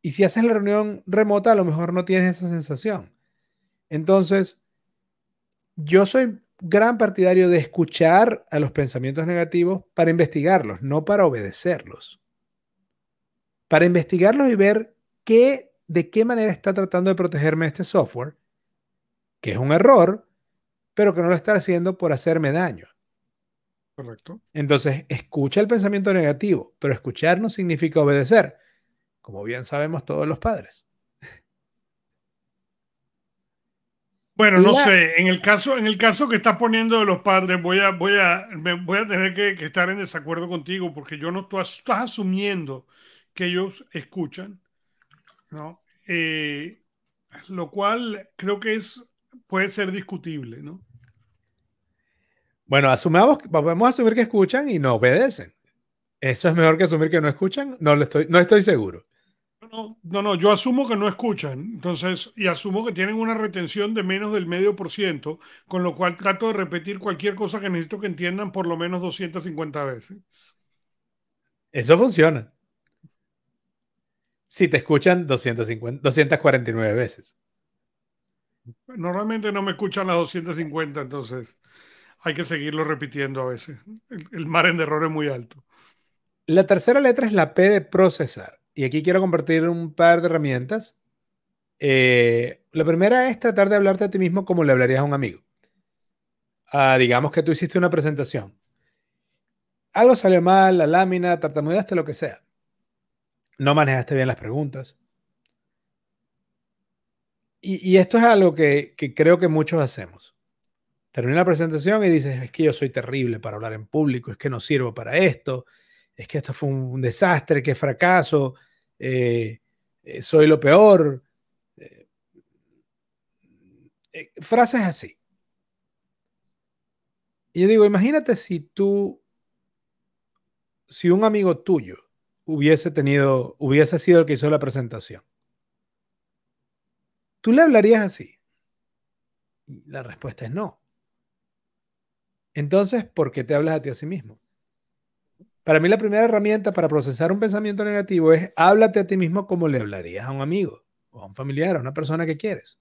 Y si haces la reunión remota, a lo mejor no tienes esa sensación. Entonces, yo soy gran partidario de escuchar a los pensamientos negativos para investigarlos, no para obedecerlos. Para investigarlos y ver qué, de qué manera está tratando de protegerme este software, que es un error, pero que no lo está haciendo por hacerme daño. Correcto. Entonces, escucha el pensamiento negativo, pero escuchar no significa obedecer, como bien sabemos todos los padres. Bueno, no sé, en el caso, en el caso que estás poniendo de los padres, voy a, voy a, voy a tener que, estar en desacuerdo contigo, porque yo no, tú estás asumiendo que ellos escuchan, ¿no? Eh, lo cual creo que es, puede ser discutible, ¿no? Bueno, asumamos, podemos asumir que escuchan y no obedecen. Eso es mejor que asumir que no escuchan. No, estoy, no estoy seguro. No, no, yo asumo que no escuchan, entonces, y asumo que tienen una retención de menos del medio por ciento, con lo cual trato de repetir cualquier cosa que necesito que entiendan por lo menos 250 veces. Eso funciona. Si te escuchan 250, 249 veces. Normalmente no me escuchan las 250, entonces. hay que seguirlo repitiendo a veces. El, el margen de error es muy alto. La tercera letra es la P de procesar. Y aquí quiero compartir un par de herramientas. Eh, la primera es tratar de hablarte a ti mismo como le hablarías a un amigo. Ah, digamos que tú hiciste una presentación. Algo salió mal, la lámina, tartamudeaste, lo que sea. No manejaste bien las preguntas. Y, esto es algo que, que creo que muchos hacemos. Termina la presentación y dices, es que yo soy terrible para hablar en público, es que no sirvo para esto, es que esto fue un desastre, qué fracaso, eh, eh, soy lo peor. Eh, frases así. Y yo digo, imagínate si tú, si un amigo tuyo hubiese tenido, hubiese sido el que hizo la presentación, ¿tú le hablarías así? La respuesta es no. Entonces, ¿por qué te hablas a ti a sí mismo? Para mí la primera herramienta para procesar un pensamiento negativo es háblate a ti mismo como le hablarías a un amigo o a un familiar, a una persona que quieres.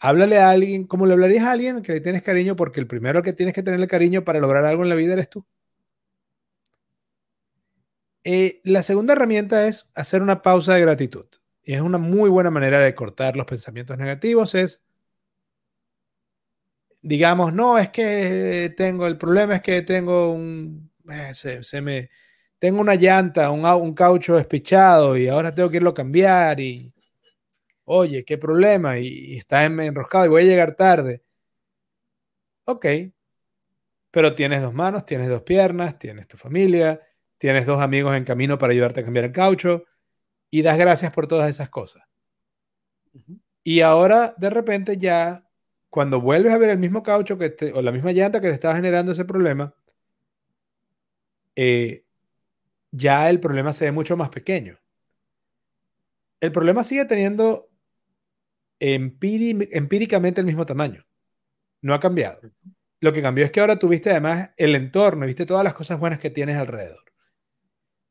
Háblale a alguien como le hablarías a alguien que le tienes cariño porque el primero que tienes que tenerle cariño para lograr algo en la vida eres tú. Eh, la segunda herramienta es hacer una pausa de gratitud. Y es una muy buena manera de cortar los pensamientos negativos. Es, digamos, no, es que tengo, el problema es que tengo un eh, se, me, tengo una llanta, un, un caucho despichado y ahora tengo que irlo a cambiar y, oye, qué problema y, está enroscado y voy a llegar tarde. Ok, pero tienes dos manos, tienes dos piernas, tienes tu familia, tienes dos amigos en camino para ayudarte a cambiar el caucho y das gracias por todas esas cosas. Y ahora de repente ya, cuando vuelves a ver el mismo caucho que te, o la misma llanta que te estaba generando ese problema, eh, ya el problema se ve mucho más pequeño. El problema sigue teniendo empíricamente el mismo tamaño. No ha cambiado. Lo que cambió es que ahora tuviste además el entorno, viste todas las cosas buenas que tienes alrededor.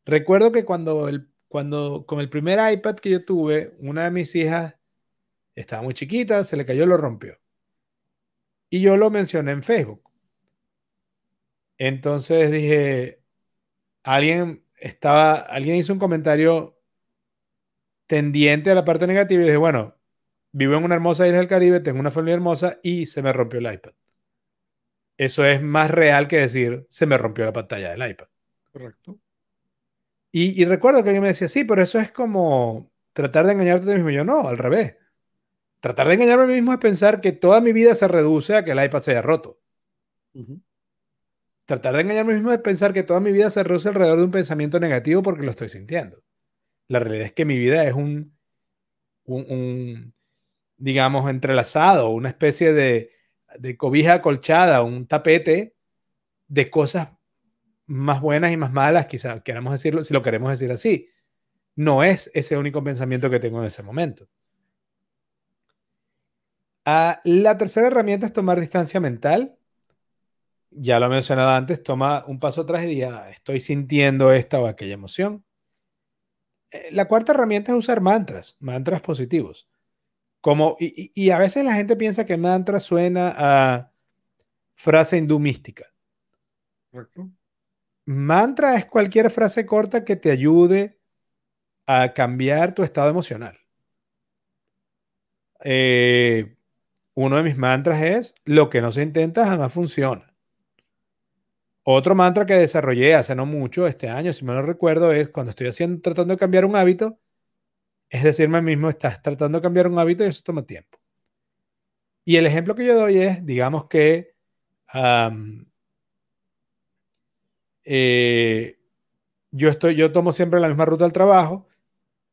Recuerdo que cuando, el, cuando con el primer iPad que yo tuve, una de mis hijas estaba muy chiquita, se le cayó, lo rompió. Y yo lo mencioné en Facebook. Entonces dije, alguien estaba, alguien hizo un comentario tendiente a la parte negativa y dije, bueno, vivo en una hermosa isla del Caribe, tengo una familia hermosa y se me rompió el iPad. Eso es más real que decir, se me rompió la pantalla del iPad. Correcto. Y, recuerdo que alguien me decía, sí, pero eso es como tratar de engañarte a ti mismo. Yo no, al revés. Tratar de engañarme a mí mismo es pensar que toda mi vida se reduce a que el iPad se haya roto tratar de engañarme mismo es pensar que toda mi vida se reduce alrededor de un pensamiento negativo porque lo estoy sintiendo. La realidad es que mi vida es un, un, digamos, entrelazado, una especie de, de cobija acolchada, un tapete de cosas más buenas y más malas, quizás queramos decirlo, si lo queremos decir así. No es ese único pensamiento que tengo en ese momento. Ah, la tercera herramienta es tomar distancia mental ya lo he mencionado antes, toma un paso atrás y diga, estoy sintiendo esta o aquella emoción. Eh, la cuarta herramienta es usar mantras, mantras positivos. Como, y, a veces la gente piensa que mantra suena a frase hindú mística. Mantra es cualquier frase corta que te ayude a cambiar tu estado emocional. Eh, uno de mis mantras es, lo que no se intenta jamás funciona. Otro mantra que desarrollé hace no mucho, este año, si me lo recuerdo, es cuando estoy haciendo, tratando de cambiar un hábito, es decirme a mí mismo, estás tratando de cambiar un hábito y eso toma tiempo. Y el ejemplo que yo doy es, digamos que eh, yo, estoy, yo tomo siempre la misma ruta al trabajo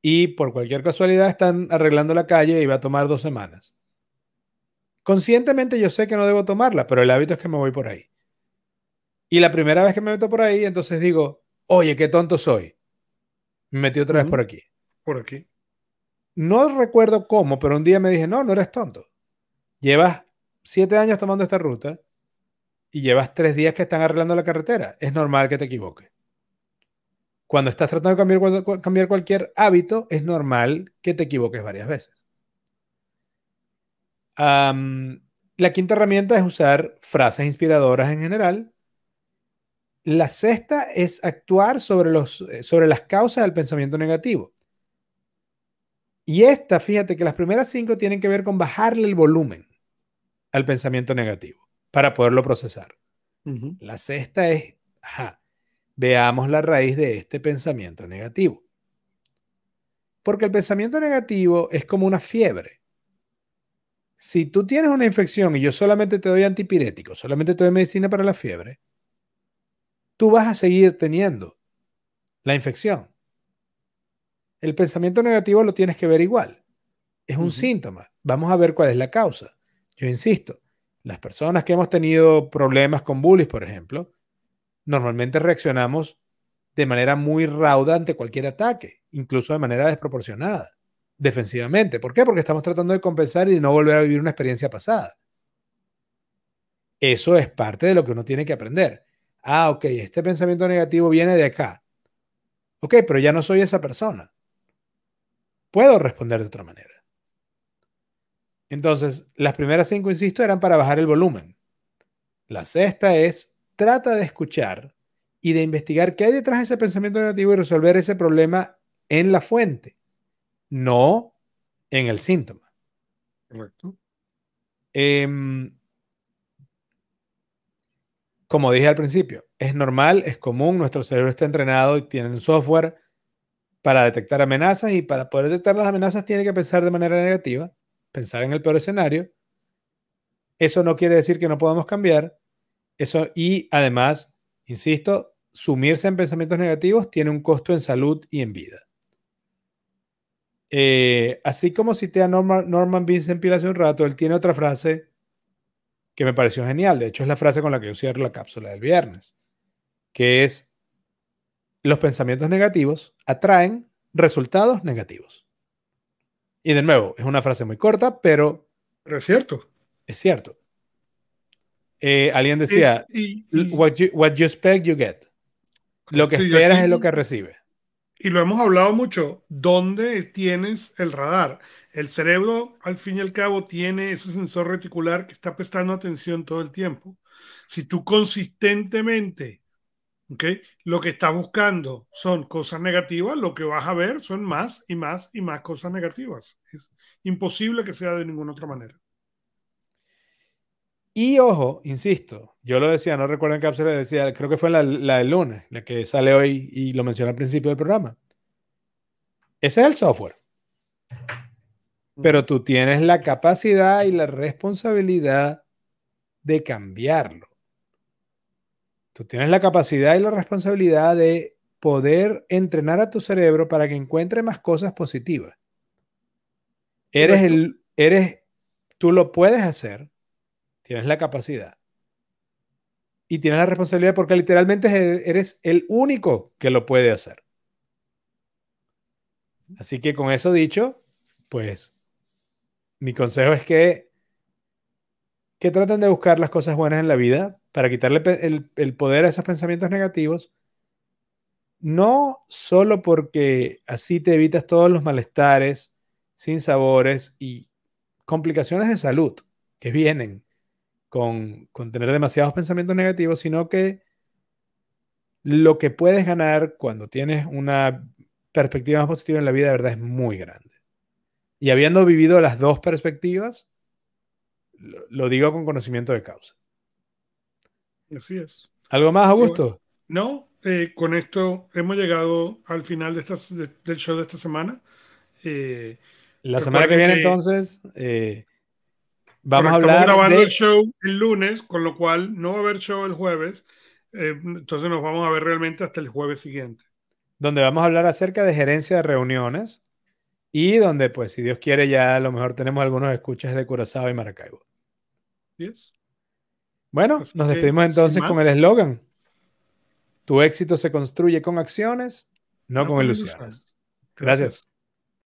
y por cualquier casualidad están arreglando la calle y va a tomar dos semanas. Conscientemente yo sé que no debo tomarla, pero el hábito es que me voy por ahí. Y la primera vez que me meto por ahí, entonces digo, oye, qué tonto soy. Me metí otra vez por aquí. Por aquí. No recuerdo cómo, pero un día me dije, no, no eres tonto. Llevas siete años tomando esta ruta y llevas tres días que están arreglando la carretera. Es normal que te equivoques. Cuando estás tratando de cambiar, cambiar cualquier hábito, es normal que te equivoques varias veces. la quinta herramienta es usar frases inspiradoras en general. La sexta es actuar sobre, los, eh, sobre las causas del pensamiento negativo. Y esta, fíjate que las primeras cinco tienen que ver con bajarle el volumen al pensamiento negativo para poderlo procesar. La sexta es, veamos la raíz de este pensamiento negativo. Porque el pensamiento negativo es como una fiebre. Si tú tienes una infección y yo solamente te doy antipirético, solamente te doy medicina para la fiebre, tú vas a seguir teniendo la infección. El pensamiento negativo lo tienes que ver igual. Es un síntoma. Vamos a ver cuál es la causa. Yo insisto, las personas que hemos tenido problemas con bullies, por ejemplo, normalmente reaccionamos de manera muy rauda ante cualquier ataque, incluso de manera desproporcionada, defensivamente. ¿Por qué? Porque estamos tratando de compensar y no volver a vivir una experiencia pasada. Eso es parte de lo que uno tiene que aprender. Ah, ok, este pensamiento negativo viene de acá. Ok, pero ya no soy esa persona. Puedo responder de otra manera. Entonces, las primeras cinco, insisto, eran para bajar el volumen. La sexta es, trata de escuchar y de investigar qué hay detrás de ese pensamiento negativo y resolver ese problema en la fuente, no en el síntoma. Correcto. Em, como dije al principio, es normal, es común, nuestro cerebro está entrenado y tiene un software para detectar amenazas y para poder detectar las amenazas tiene que pensar de manera negativa pensar en el peor escenario. Eso no quiere decir que no podamos cambiar. Eso, y además, insisto, sumirse en pensamientos negativos tiene un costo en salud y en vida. Eh, así como cité a Norman, Norman Vincent Peale hace un rato, él tiene otra frase que me pareció genial. De hecho, es la frase con la que yo cierro la cápsula del viernes, que es, los pensamientos negativos atraen resultados negativos. Y de nuevo, es una frase muy corta, pero... Pero es cierto. Es cierto. Eh, alguien decía, what, you, expect, you get. Lo que esperas es lo que recibes. Y lo hemos hablado mucho. ¿Dónde tienes el radar? El cerebro, al fin y al cabo, tiene ese sensor reticular que está prestando atención todo el tiempo. Si tú consistentemente ¿okay? Lo que estás buscando son cosas negativas, lo que vas a ver son más y más y más cosas negativas. Es imposible que sea de ninguna otra manera. Y ojo, insisto, yo lo decía, no recuerdo en qué cápsula decía, creo que fue la, la del lunes, la que sale hoy y lo mencioné al principio del programa. Ese es el software. Pero tú tienes la capacidad y la responsabilidad de cambiarlo. Tú tienes la capacidad y la responsabilidad de poder entrenar a tu cerebro para que encuentre más cosas positivas. Eres el, eres, tú lo puedes hacer, tienes la capacidad y tienes la responsabilidad porque literalmente eres el único que lo puede hacer. Así que con eso dicho, pues mi consejo es que que traten de buscar las cosas buenas en la vida para quitarle el, poder a esos pensamientos negativos, no solo porque así te evitas todos los malestares, sin sabores y complicaciones de salud que vienen con, con tener demasiados pensamientos negativos, sino que lo que puedes ganar cuando tienes una perspectiva más positiva en la vida, verdad, es muy grande. Y habiendo vivido las dos perspectivas, lo, digo con conocimiento de causa. Así es. ¿Algo más, Augusto? No, eh, con esto hemos llegado al final de del show de esta semana. Eh, la semana que viene, entonces, eh, vamos a hablar. Estamos grabando el show el lunes, con lo cual no va a haber show el jueves. entonces nos vamos a ver realmente hasta el jueves siguiente. Donde vamos a hablar acerca de gerencia de reuniones y donde, pues, si Dios quiere, ya a lo mejor tenemos algunos escuchas de Curazao y Maracaibo. Bueno, nos despedimos entonces con el eslogan. Tu éxito se construye con acciones, no, con ilusiones. Gracias.